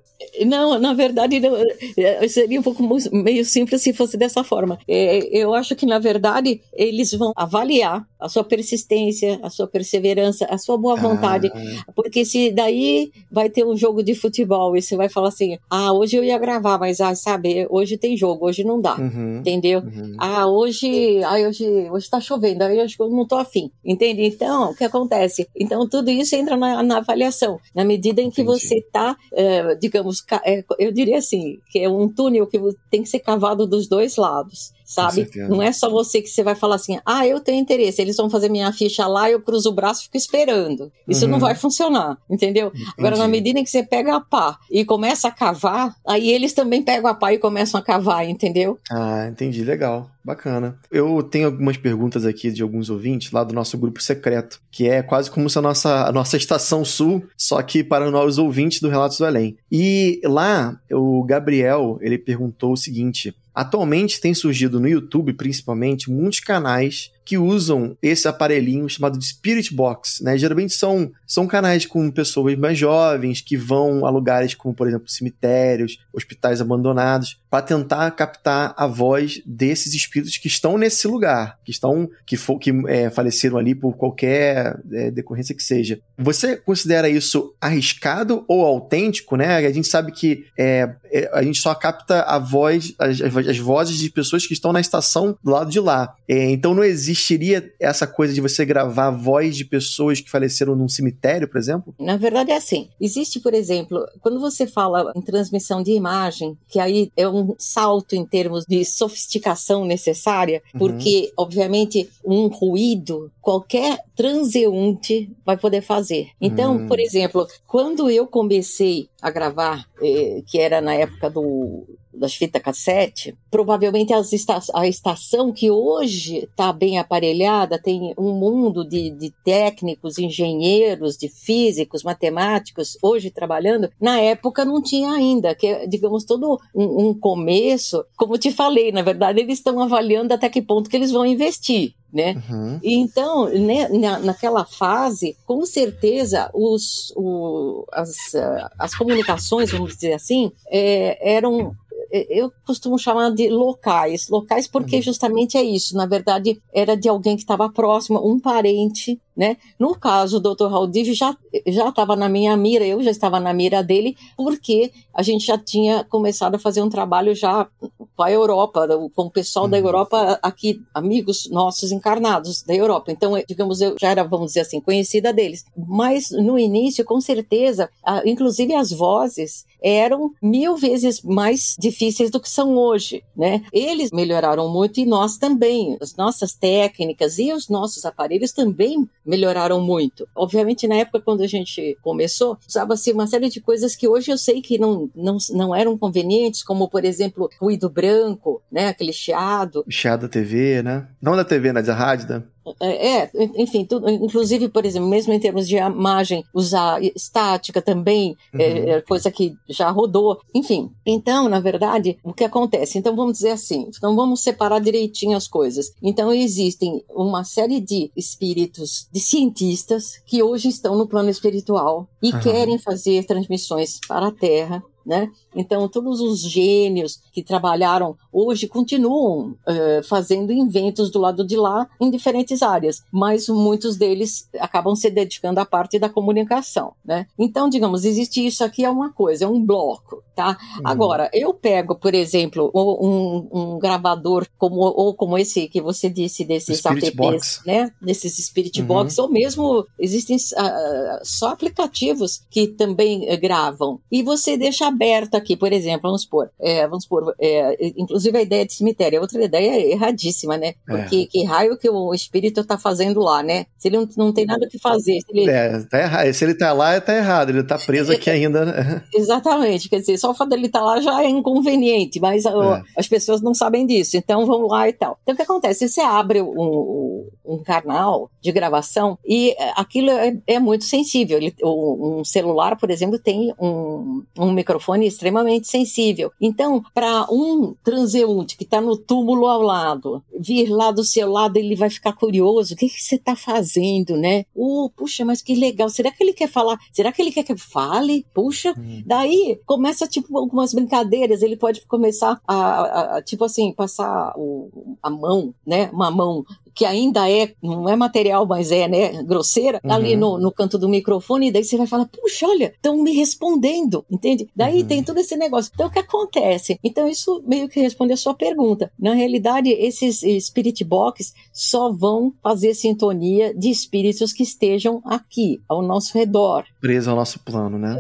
Speaker 2: Não, na verdade, não, é, seria um pouco meio simples se fosse dessa forma. É, eu acho que, na verdade, eles vão avaliar a sua persistência, a sua perseverança, a sua boa vontade. Ah. Porque se daí vai ter um jogo de futebol e você vai falar assim: ah, hoje eu ia gravar, mas ah, sabe, hoje tem jogo, hoje não dá. Uhum, entendeu? Uhum. Ah, hoje, ah, hoje, hoje tá chovendo, aí eu não tô afim. Entende? Então, o que acontece? Então, tudo isso entra na, na avaliação. Na medida em que Entendi. você tá, é, digamos, é, eu diria assim, que é um túnel que tem que ser cavado dos dois lados sabe? Não é só você que você vai falar assim, ah, eu tenho interesse, eles vão fazer minha ficha lá, eu cruzo o braço e fico esperando. Isso uhum. não vai funcionar, entendeu? Entendi. Agora, na medida em que você pega a pá e começa a cavar, aí eles também pegam a pá e começam a cavar, entendeu?
Speaker 1: Ah, entendi, legal, Legal, bacana. Eu tenho algumas perguntas aqui de alguns ouvintes lá do nosso grupo secreto, que é quase como se a nossa, a nossa estação sul, só que para nós ouvintes do Relatos do Além. E lá, o Gabriel, ele perguntou o seguinte: Atualmente tem surgido no YouTube, principalmente, muitos canais que usam esse aparelhinho chamado de Spirit Box, né? Geralmente são, são canais com pessoas mais jovens que vão a lugares como, por exemplo, cemitérios, hospitais abandonados, para tentar captar a voz desses espíritos que estão nesse lugar, que estão que, for, que é, faleceram ali por qualquer é, decorrência que seja. Você considera isso arriscado ou autêntico, né? A gente sabe que é, é a gente só capta a voz, as, as, vozes de pessoas que estão na estação do lado de lá. É, então não existe existiria essa coisa de você gravar a voz de pessoas que faleceram num cemitério, por exemplo?
Speaker 2: Na verdade é assim. Existe, por exemplo, quando você fala em transmissão de imagem, que aí é um salto em termos de sofisticação necessária, uhum. porque, obviamente, um ruído qualquer transeunte vai poder fazer. Então, uhum. por exemplo, quando eu comecei a gravar, eh, que era na época do das fitas cassete, provavelmente esta a estação que hoje está bem aparelhada tem um mundo de, de, técnicos, engenheiros, de físicos, matemáticos, hoje trabalhando, na época não tinha ainda, que é, digamos, todo um, um começo, como te falei, na verdade eles estão avaliando até que ponto que eles vão investir né? Uhum. Então, né, na, naquela fase, com certeza, os, o, as, as comunicações, vamos dizer assim, é, eram eu costumo chamar de locais. Locais porque uhum. justamente é isso. Na verdade, era de alguém que estava próximo, um parente, né? No caso do Dr. Haldiv já já estava na minha mira, eu já estava na mira dele, porque a gente já tinha começado a fazer um trabalho já com a Europa, com o pessoal uhum. da Europa aqui, amigos nossos encarnados da Europa. Então, digamos, eu já era, vamos dizer assim, conhecida deles. Mas no início, com certeza, inclusive as vozes eram mil vezes mais difíceis do que são hoje, né? Eles melhoraram muito e nós também. As nossas técnicas e os nossos aparelhos também melhoraram muito. Obviamente, na época quando a gente começou, usava-se uma série de coisas que hoje eu sei que não, não, não eram convenientes, como, por exemplo, ruído branco, né? Aquele chiado.
Speaker 1: Chiado da TV, né? Não da TV, né? Da rádio, né?
Speaker 2: É, é, enfim, tudo, inclusive, por exemplo, mesmo em termos de imagem, usar estática também, é, uhum. é, é, coisa que já rodou, enfim. Então, na verdade, o que acontece? Então, vamos dizer assim, então vamos separar direitinho as coisas. Então, existem uma série de espíritos, de cientistas, que hoje estão no plano espiritual e uhum. querem fazer transmissões para a Terra né? Então, todos os gênios que trabalharam hoje continuam uh, fazendo inventos do lado de lá em diferentes áreas, mas muitos deles acabam se dedicando à parte da comunicação, né? Então, digamos, existe isso aqui é uma coisa, é um bloco, tá? Uhum. Agora, eu pego, por exemplo, um, um, gravador como ou como esse que você disse desses apps, Box. né? Desses Spirit uhum. Box, ou mesmo existem uh, só aplicativos que também uh, gravam e você deixa aberto aqui, por exemplo, vamos supor, é, vamos supor, é, inclusive a ideia de cemitério é outra ideia erradíssima, né? Porque é. que raio que o espírito está fazendo lá, né? Se ele não, não tem nada que fazer. Se ele...
Speaker 1: É, tá errado. Se ele está lá, está errado. Ele está preso aqui ainda. Né?
Speaker 2: Exatamente. Quer dizer, só o fato dele estar tá lá já é inconveniente, mas é. as pessoas não sabem disso, então vão lá e tal. Então o que acontece? Você abre um, um canal de gravação e aquilo é, é muito sensível. Ele, um celular, por exemplo, tem um, um microfone microfone extremamente sensível. Então, para um transeunte que está no túmulo ao lado, vir lá do seu lado, ele vai ficar curioso: o que, que você está fazendo, né? Oh, puxa, mas que legal. Será que ele quer falar? Será que ele quer que eu fale? Puxa. Hum. Daí começa, tipo, algumas brincadeiras. Ele pode começar a, a, a tipo assim, passar o, a mão, né? Uma mão que ainda é, não é material, mas é, né, grosseira, uhum. ali no, no canto do microfone, e daí você vai falar, puxa, olha, estão me respondendo, entende? Daí uhum. tem todo esse negócio. Então, o que acontece? Então, isso meio que responde a sua pergunta. Na realidade, esses spirit box só vão fazer sintonia de espíritos que estejam aqui, ao nosso redor.
Speaker 1: Preso ao nosso plano, né?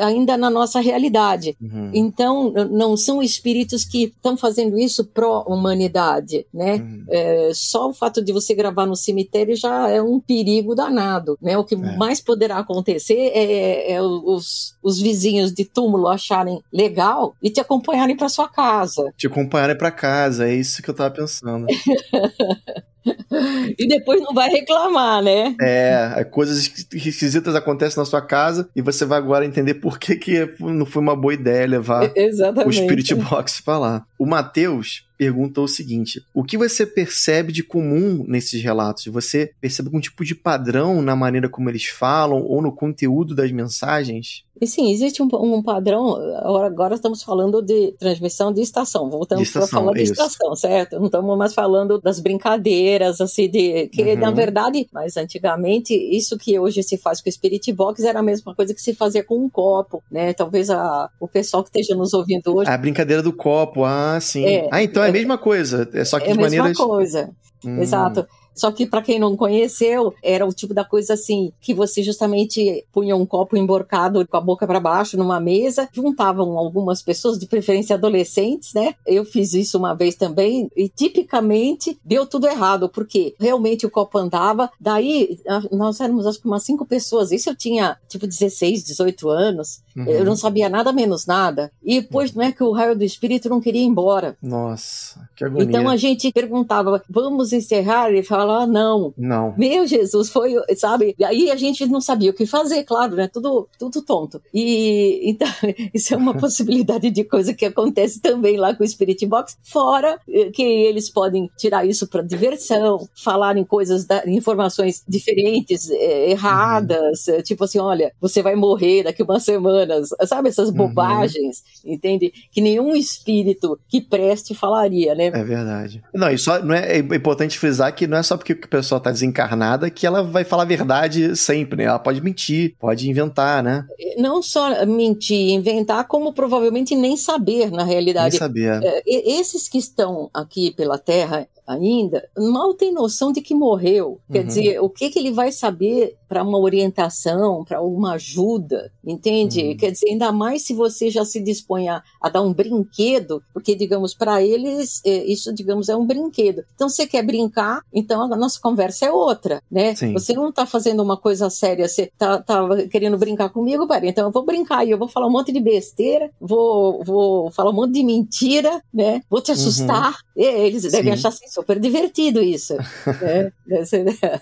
Speaker 2: ainda na nossa realidade. Uhum. Então, não são espíritos que estão fazendo isso pró-humanidade, né? Uhum. É, só só o fato de você gravar no cemitério já é um perigo danado, né? O que
Speaker 1: É.
Speaker 2: mais poderá acontecer é, é os, os vizinhos de túmulo acharem legal e te acompanharem para sua casa.
Speaker 1: Te acompanharem pra casa, é isso que eu tava pensando. [LAUGHS] [LAUGHS]
Speaker 2: E depois não vai reclamar, né?
Speaker 1: É, coisas esquisitas acontecem na sua casa e você vai agora entender por que, que não foi uma boa ideia levar o
Speaker 2: Exatamente.
Speaker 1: Spirit Box pra lá. O Matheus perguntou o seguinte: o que você percebe de comum nesses relatos? Você percebe algum tipo de padrão na maneira como eles falam ou no conteúdo das mensagens?
Speaker 2: E sim, existe um, um padrão. Agora, estamos falando de transmissão de estação. Voltamos para falar de
Speaker 1: isso.
Speaker 2: estação, certo? Não estamos mais falando das brincadeiras, assim, de. Que,
Speaker 1: Uhum.
Speaker 2: na verdade, mas antigamente, isso que hoje se faz com o Spirit Box era a mesma coisa que se fazia com um copo, né? Talvez a, o pessoal que esteja nos ouvindo hoje.
Speaker 1: A brincadeira do copo, ah, sim.
Speaker 2: É,
Speaker 1: ah, então é a
Speaker 2: é-
Speaker 1: mesma coisa, é só que
Speaker 2: é a
Speaker 1: de
Speaker 2: mesma
Speaker 1: maneiras.
Speaker 2: coisa.
Speaker 1: Hum,
Speaker 2: Exato. Só que para quem não conheceu, era o tipo da coisa assim, que você justamente punha um copo emborcado com a boca para baixo numa mesa, juntavam algumas pessoas, de preferência adolescentes, né? Eu fiz isso uma vez também e tipicamente deu tudo errado, porque realmente o copo andava, daí nós éramos acho que umas cinco pessoas, isso eu tinha tipo 16, 18 anos,
Speaker 1: uhum.
Speaker 2: eu não sabia nada menos nada, e depois não é que o raio do espírito não queria ir embora.
Speaker 1: Nossa, que agonia.
Speaker 2: Então a gente perguntava, vamos encerrar? Ele falava, ah, não.
Speaker 1: Não.
Speaker 2: Meu Jesus, foi, sabe? E aí a gente não sabia o que fazer, claro, né? Tudo, tudo tonto. E [LAUGHS] então, isso é uma possibilidade de coisa que acontece também lá com o Spirit Box, fora eh, que eles podem tirar isso para diversão, falarem coisas, da- informações diferentes, eh, erradas, eh, tipo assim, olha, você vai morrer daqui umas semanas, sabe? Essas
Speaker 1: Uhum.
Speaker 2: bobagens, entende? Que nenhum espírito que preste falaria, né?
Speaker 1: É verdade. Não, e só não é, é importante frisar que não é só porque a pessoa tá desencarnada que ela vai falar a verdade sempre, né? Ela pode mentir, pode inventar, né?
Speaker 2: não só mentir, inventar, como provavelmente nem saber na
Speaker 1: Nem
Speaker 2: realidade.
Speaker 1: saber.
Speaker 2: É, e- esses que estão aqui pela Terra ainda mal têm noção de que morreu. Quer
Speaker 1: Uhum.
Speaker 2: dizer, o que, que ele vai saber para uma orientação, para alguma ajuda, entende?
Speaker 1: Uhum.
Speaker 2: Quer dizer, ainda mais se você já se dispõe a, a dar um brinquedo, porque, digamos, para eles, é, isso, digamos, é um brinquedo. Então, você quer brincar, então a nossa conversa é outra, né?
Speaker 1: Sim.
Speaker 2: Você não está fazendo uma coisa séria, você tá, tá querendo brincar comigo, pera, então eu vou brincar e eu vou falar um monte de besteira, vou, vou falar um monte de mentira, né? Vou te assustar. E eles devem
Speaker 1: Uhum. Sim.
Speaker 2: achar assim, super divertido isso. né?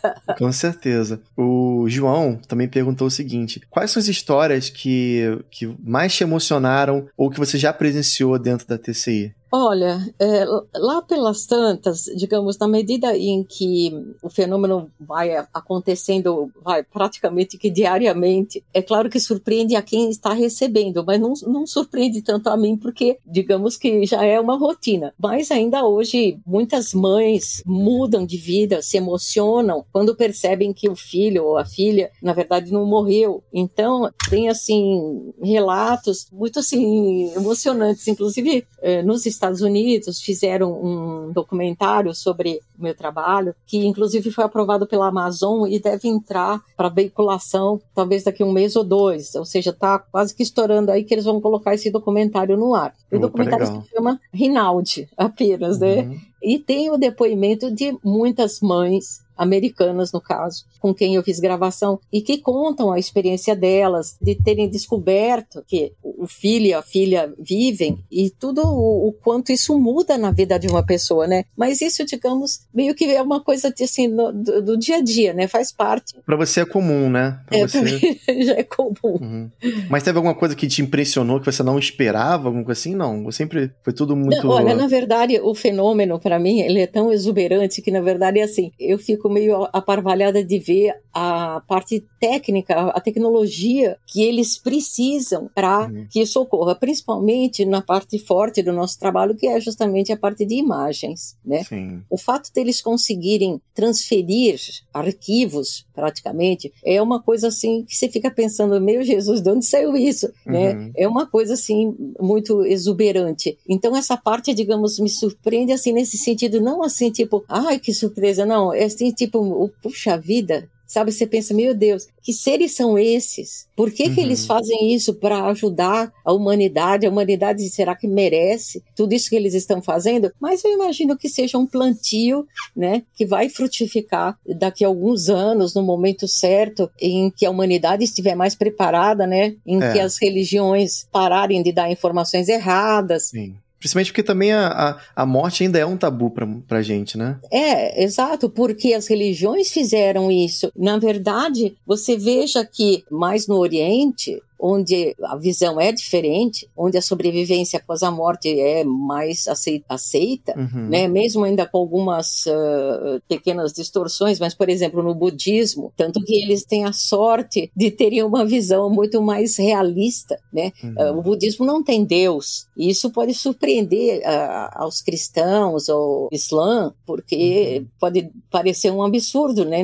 Speaker 2: [LAUGHS]
Speaker 1: Com certeza. O João também perguntou o seguinte: quais são as histórias que, que mais te emocionaram ou que você já presenciou dentro da TCI?
Speaker 2: Olha, é, lá pelas tantas, digamos, na medida em que o fenômeno vai acontecendo, vai praticamente que diariamente, é claro que surpreende a quem está recebendo, mas não, não surpreende tanto a mim, porque, digamos que já é uma rotina. Mas ainda hoje, muitas mães mudam de vida, se emocionam quando percebem que o filho ou a filha, na verdade, não morreu. Então, tem, assim, relatos muito, assim, emocionantes, inclusive eh, nos Estados Unidos fizeram um documentário sobre o meu trabalho, que inclusive foi aprovado pela Amazon e deve entrar para veiculação talvez daqui a um mês ou dois, ou seja, está quase que estourando aí que eles vão colocar esse documentário no ar. O
Speaker 1: Opa,
Speaker 2: documentário
Speaker 1: legal.
Speaker 2: se chama Rinaldi, apenas, né?
Speaker 1: Uhum.
Speaker 2: E tem o depoimento de muitas mães americanas, no caso, com quem eu fiz gravação, e que contam a experiência delas, de terem descoberto que o filho e a filha vivem, e tudo o, o quanto isso muda na vida de uma pessoa, né? Mas isso, digamos, meio que é uma coisa de, assim, no- do, do dia a dia, né? Faz parte.
Speaker 1: Pra você é comum, né? Pra
Speaker 2: É,
Speaker 1: você. [LAUGHS]
Speaker 2: já é comum.
Speaker 1: Uhum. Mas teve alguma coisa que te impressionou que você não esperava, alguma coisa assim? Não. Sempre foi tudo muito.
Speaker 2: Não, olha, na verdade, o fenômeno, para mim, ele é tão exuberante que, na verdade, é assim, eu fico meio aparvalhada de ver a parte técnica, a tecnologia que eles precisam para
Speaker 1: Uhum.
Speaker 2: que isso ocorra, principalmente na parte forte do nosso trabalho, que é justamente a parte de imagens, né?
Speaker 1: Sim.
Speaker 2: O fato deles conseguirem transferir arquivos, praticamente, é uma coisa assim que você fica pensando, meu Jesus, de onde saiu isso? Né?
Speaker 1: Uhum.
Speaker 2: É uma coisa assim muito exuberante. Então essa parte, digamos, me surpreende assim nesse sentido, não assim tipo, ai que surpresa, não, é assim tipo, puxa vida, sabe? Você pensa, meu Deus, que seres são esses? Por que, uhum. que eles fazem isso para ajudar a humanidade? A humanidade será que merece tudo isso que eles estão fazendo? Mas eu imagino que seja um plantio, né, que vai frutificar daqui a alguns anos, no momento certo, em que a humanidade estiver mais preparada, né, em é. que as religiões pararem de dar informações erradas.
Speaker 1: Sim Principalmente porque também a, a, a, morte ainda é um tabu pra, pra gente, né?
Speaker 2: É, exato, porque as religiões fizeram isso. Na verdade, você veja que mais no Oriente, onde a visão é diferente, onde a sobrevivência após a morte é mais aceita, uhum. né? mesmo ainda com algumas uh, pequenas distorções, mas, por exemplo, no budismo, tanto que eles têm a sorte de terem uma visão muito mais realista. Né? Uhum. Uh, o budismo não tem Deus, e isso pode surpreender uh, aos cristãos ou Islã, porque uhum. pode parecer um absurdo, né?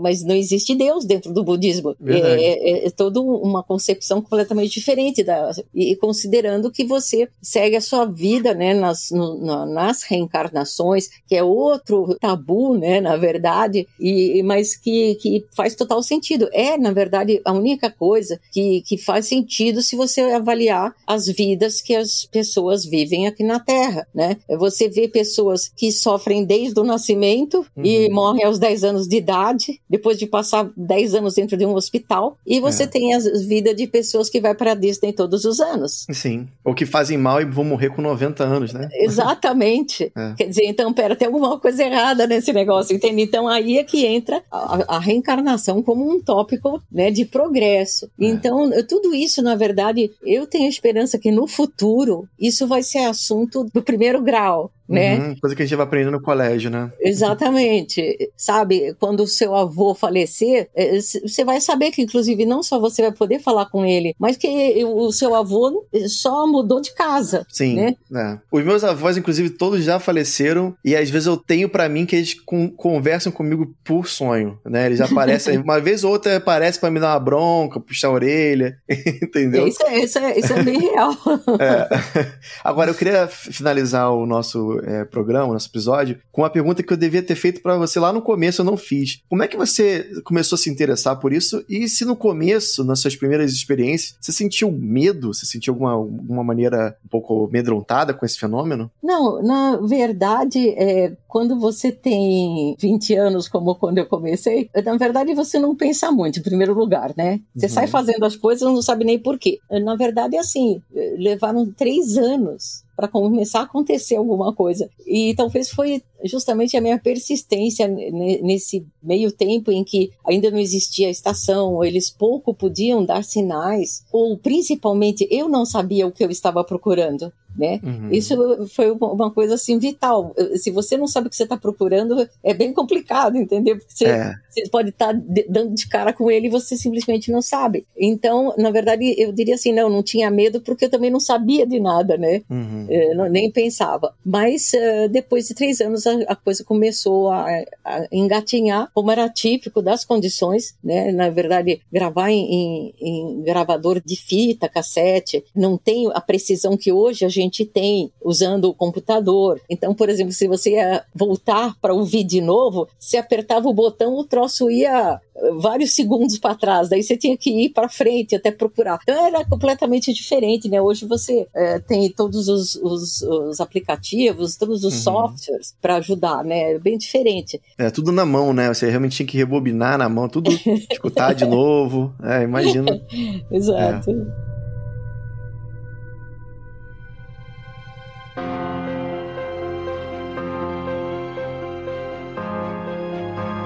Speaker 2: mas não existe Deus dentro do budismo. É, é, é toda uma concepção concepção completamente diferente da e considerando que você segue a sua vida, né, nas, no, nas reencarnações, que é outro tabu, né, na verdade, e mas que, que faz total sentido. É, na verdade, a única coisa que, que faz sentido se você avaliar as vidas que as pessoas vivem aqui na Terra, né? Você vê pessoas que sofrem desde o nascimento uhum. e morrem aos 10 anos de idade, depois de passar 10 anos dentro de um hospital, e você é. tem as vidas de pessoas que vai para Disney todos os anos.
Speaker 1: Sim. Ou que fazem mal e vão morrer com 90 anos, né? [LAUGHS]
Speaker 2: Exatamente. [LAUGHS] é. Quer dizer, então, pera, tem alguma coisa errada nesse negócio, entende? Então aí é que entra a, a reencarnação como um tópico, né, de progresso. É. Então, tudo isso, na verdade, eu tenho esperança que no futuro isso vai ser assunto do primeiro grau né? Uhum,
Speaker 1: coisa que a gente vai aprendendo no colégio, né?
Speaker 2: Exatamente. Sabe, quando o seu avô falecer, é, você vai saber que, inclusive, não só você vai poder falar com ele, mas que o seu avô só mudou de casa.
Speaker 1: Sim.
Speaker 2: Né?
Speaker 1: É. Os meus avós, inclusive, todos já faleceram e às vezes eu tenho para mim que eles conversam comigo por sonho, né? Eles aparecem, [LAUGHS] uma vez ou outra aparece para me dar uma bronca, puxar a orelha, [LAUGHS] entendeu?
Speaker 2: Isso é, isso é, isso é bem real.
Speaker 1: É. [LAUGHS] Agora, eu queria finalizar o nosso é, programa, nosso episódio, com uma pergunta que eu devia ter feito para você lá no começo, eu não fiz. Como é que você começou a se interessar por isso? E se no começo, nas suas primeiras experiências, você sentiu medo? Você sentiu alguma, alguma maneira um pouco amedrontada com esse fenômeno?
Speaker 2: Não, na verdade, é, quando você tem 20 anos, como quando eu comecei, na verdade você não pensa muito, em primeiro lugar, né? Você uhum. sai fazendo as coisas e não sabe nem por quê. Na verdade, é assim, levaram três anos para começar a acontecer alguma coisa. E talvez foi justamente a minha persistência nesse meio tempo em que ainda não existia estação, eles pouco podiam dar sinais, ou principalmente eu não sabia o que eu estava procurando né? Uhum. Isso foi uma coisa assim vital. Se você não sabe o que você está procurando, é bem complicado, entendeu? Porque você, é. você pode estar tá dando de cara com ele e você simplesmente não sabe. Então, na verdade, eu diria assim, não, não tinha medo porque eu também não sabia de nada, né? Uhum. nem pensava. Mas uh, depois de três anos a, coisa começou a, a, engatinhar, como era típico das condições, né? Na verdade, gravar em, em, em gravador de fita, cassete, não tem a precisão que hoje a gente tem usando o computador. Então, por exemplo, se você ia voltar para ouvir de novo, se apertava o botão, o troço ia vários segundos para trás, daí você tinha que ir para frente até procurar. Então era completamente diferente, né? Hoje você é, tem todos os, os, os, aplicativos, todos os uhum. softwares para ajudar, né? É bem diferente.
Speaker 1: É tudo na mão, né? Você realmente tinha que rebobinar na mão, tudo [LAUGHS] escutar de novo. É, imagina. [LAUGHS]
Speaker 2: Exato. É.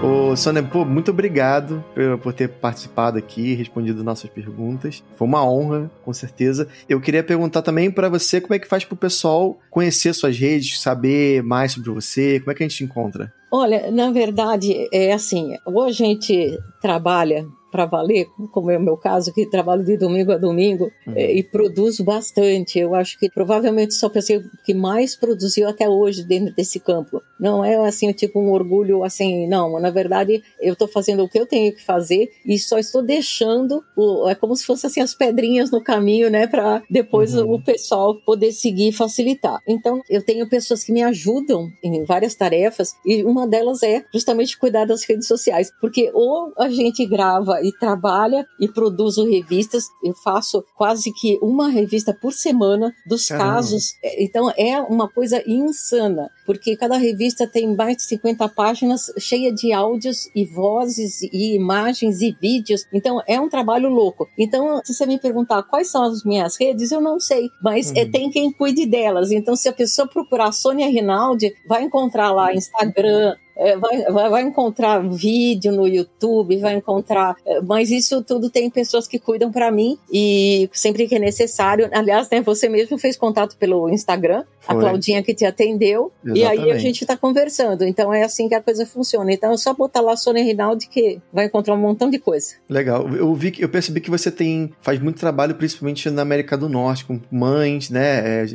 Speaker 1: Ô, Sônia, pô, muito obrigado por, por ter participado aqui, respondido nossas perguntas. Foi uma honra, com certeza. Eu queria perguntar também para você como é que faz pro pessoal conhecer suas redes, saber mais sobre você, como é que a gente te encontra?
Speaker 2: Olha, na verdade, é assim, ou a gente trabalha para valer, como é o meu caso, que trabalho de domingo a domingo uhum. é, e produzo bastante. Eu acho que provavelmente sou a pessoa que mais produziu até hoje dentro desse campo. Não é assim, tipo um orgulho assim, não. Na verdade, eu estou fazendo o que eu tenho que fazer e só estou deixando, o, é como se fossem assim as pedrinhas no caminho, né, para depois uhum. o pessoal poder seguir e facilitar. Então, eu tenho pessoas que me ajudam em várias tarefas e uma delas é justamente cuidar das redes sociais, porque ou a gente grava e trabalha e produzo revistas, eu faço quase que uma revista por semana dos Caramba. casos. É, então, é uma coisa insana, porque cada revista tem mais de 50 páginas cheia de áudios e vozes e imagens e vídeos. Então, é um trabalho louco. Então, se você me perguntar quais são as minhas redes, eu não sei, mas é, uhum. é, tem quem cuide delas. Então, se a pessoa procurar Sônia Rinaldi, vai encontrar lá Instagram, é, vai, vai, vai, encontrar vídeo no YouTube, vai encontrar. É, mas isso tudo tem pessoas que cuidam para mim e sempre que é necessário. Aliás, né, você mesmo fez contato pelo Instagram, Foi. a Claudinha que te atendeu, Exatamente. e aí a gente está conversando. Então é assim que a coisa funciona. Então é só botar lá Sônia Rinaldi que vai encontrar um montão de coisa.
Speaker 1: Legal. Eu vi que eu percebi que você tem faz muito trabalho, principalmente na América do Norte, com mães, né? É,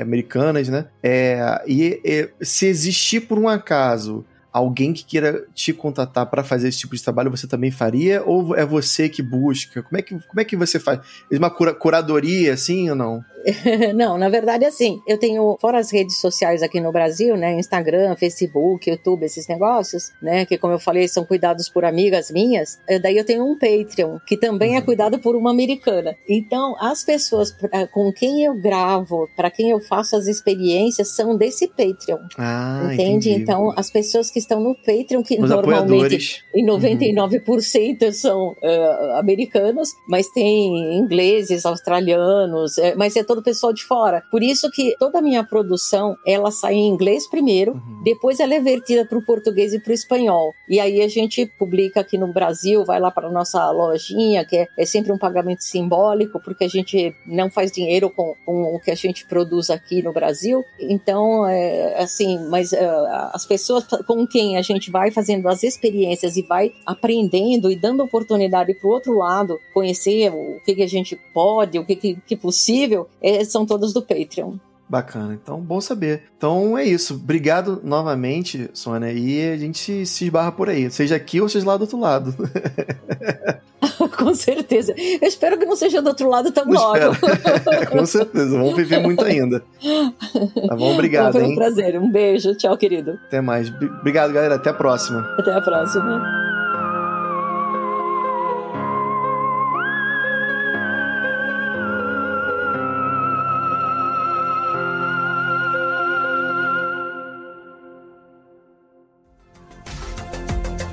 Speaker 1: americanas, né? É, e, e se existir por um acaso alguém que queira te contatar para fazer esse tipo de trabalho, você também faria? Ou é você que busca? Como é que, como é que você faz? É uma cura, curadoria, assim, ou não? [LAUGHS]
Speaker 2: não, na verdade, assim, eu tenho, fora as redes sociais aqui no Brasil, né, Instagram, Facebook, YouTube, esses negócios, né, que como eu falei, são cuidados por amigas minhas, eh, daí eu tenho um Patreon, que também é uhum. cuidado por uma americana. Então, as pessoas com quem eu gravo, para quem eu faço as experiências, são desse Patreon.
Speaker 1: Ah,
Speaker 2: entende?
Speaker 1: Entendi.
Speaker 2: Então, as pessoas que estão no Patreon, que Os normalmente em 99% uhum. são uh, americanos, mas tem ingleses, australianos, é, mas é todo o pessoal de fora. Por isso que toda a minha produção, ela sai em inglês primeiro, uhum. depois ela é vertida para o português e para o espanhol. E aí a gente publica aqui no Brasil, vai lá para nossa lojinha, que é, é, sempre um pagamento simbólico, porque a gente não faz dinheiro com, com o que a gente produz aqui no Brasil. Então, é, assim, mas uh, as pessoas com quem a gente vai fazendo as experiências e vai aprendendo e dando oportunidade para o outro lado conhecer o que, que a gente pode, o que, que, que é possível, é, são todos do Patreon.
Speaker 1: Bacana, então bom saber. Então é isso. Obrigado novamente, Sônia. E a gente se esbarra por aí, seja aqui ou seja lá do outro lado. [LAUGHS]
Speaker 2: Com certeza. Eu espero que não seja do outro lado tão logo. [LAUGHS]
Speaker 1: Com certeza, vamos viver muito ainda. Tá bom? Obrigado. Foi
Speaker 2: um hein? prazer. Um beijo. Tchau, querido.
Speaker 1: Até mais. Obrigado, galera. Até a próxima.
Speaker 2: Até a próxima.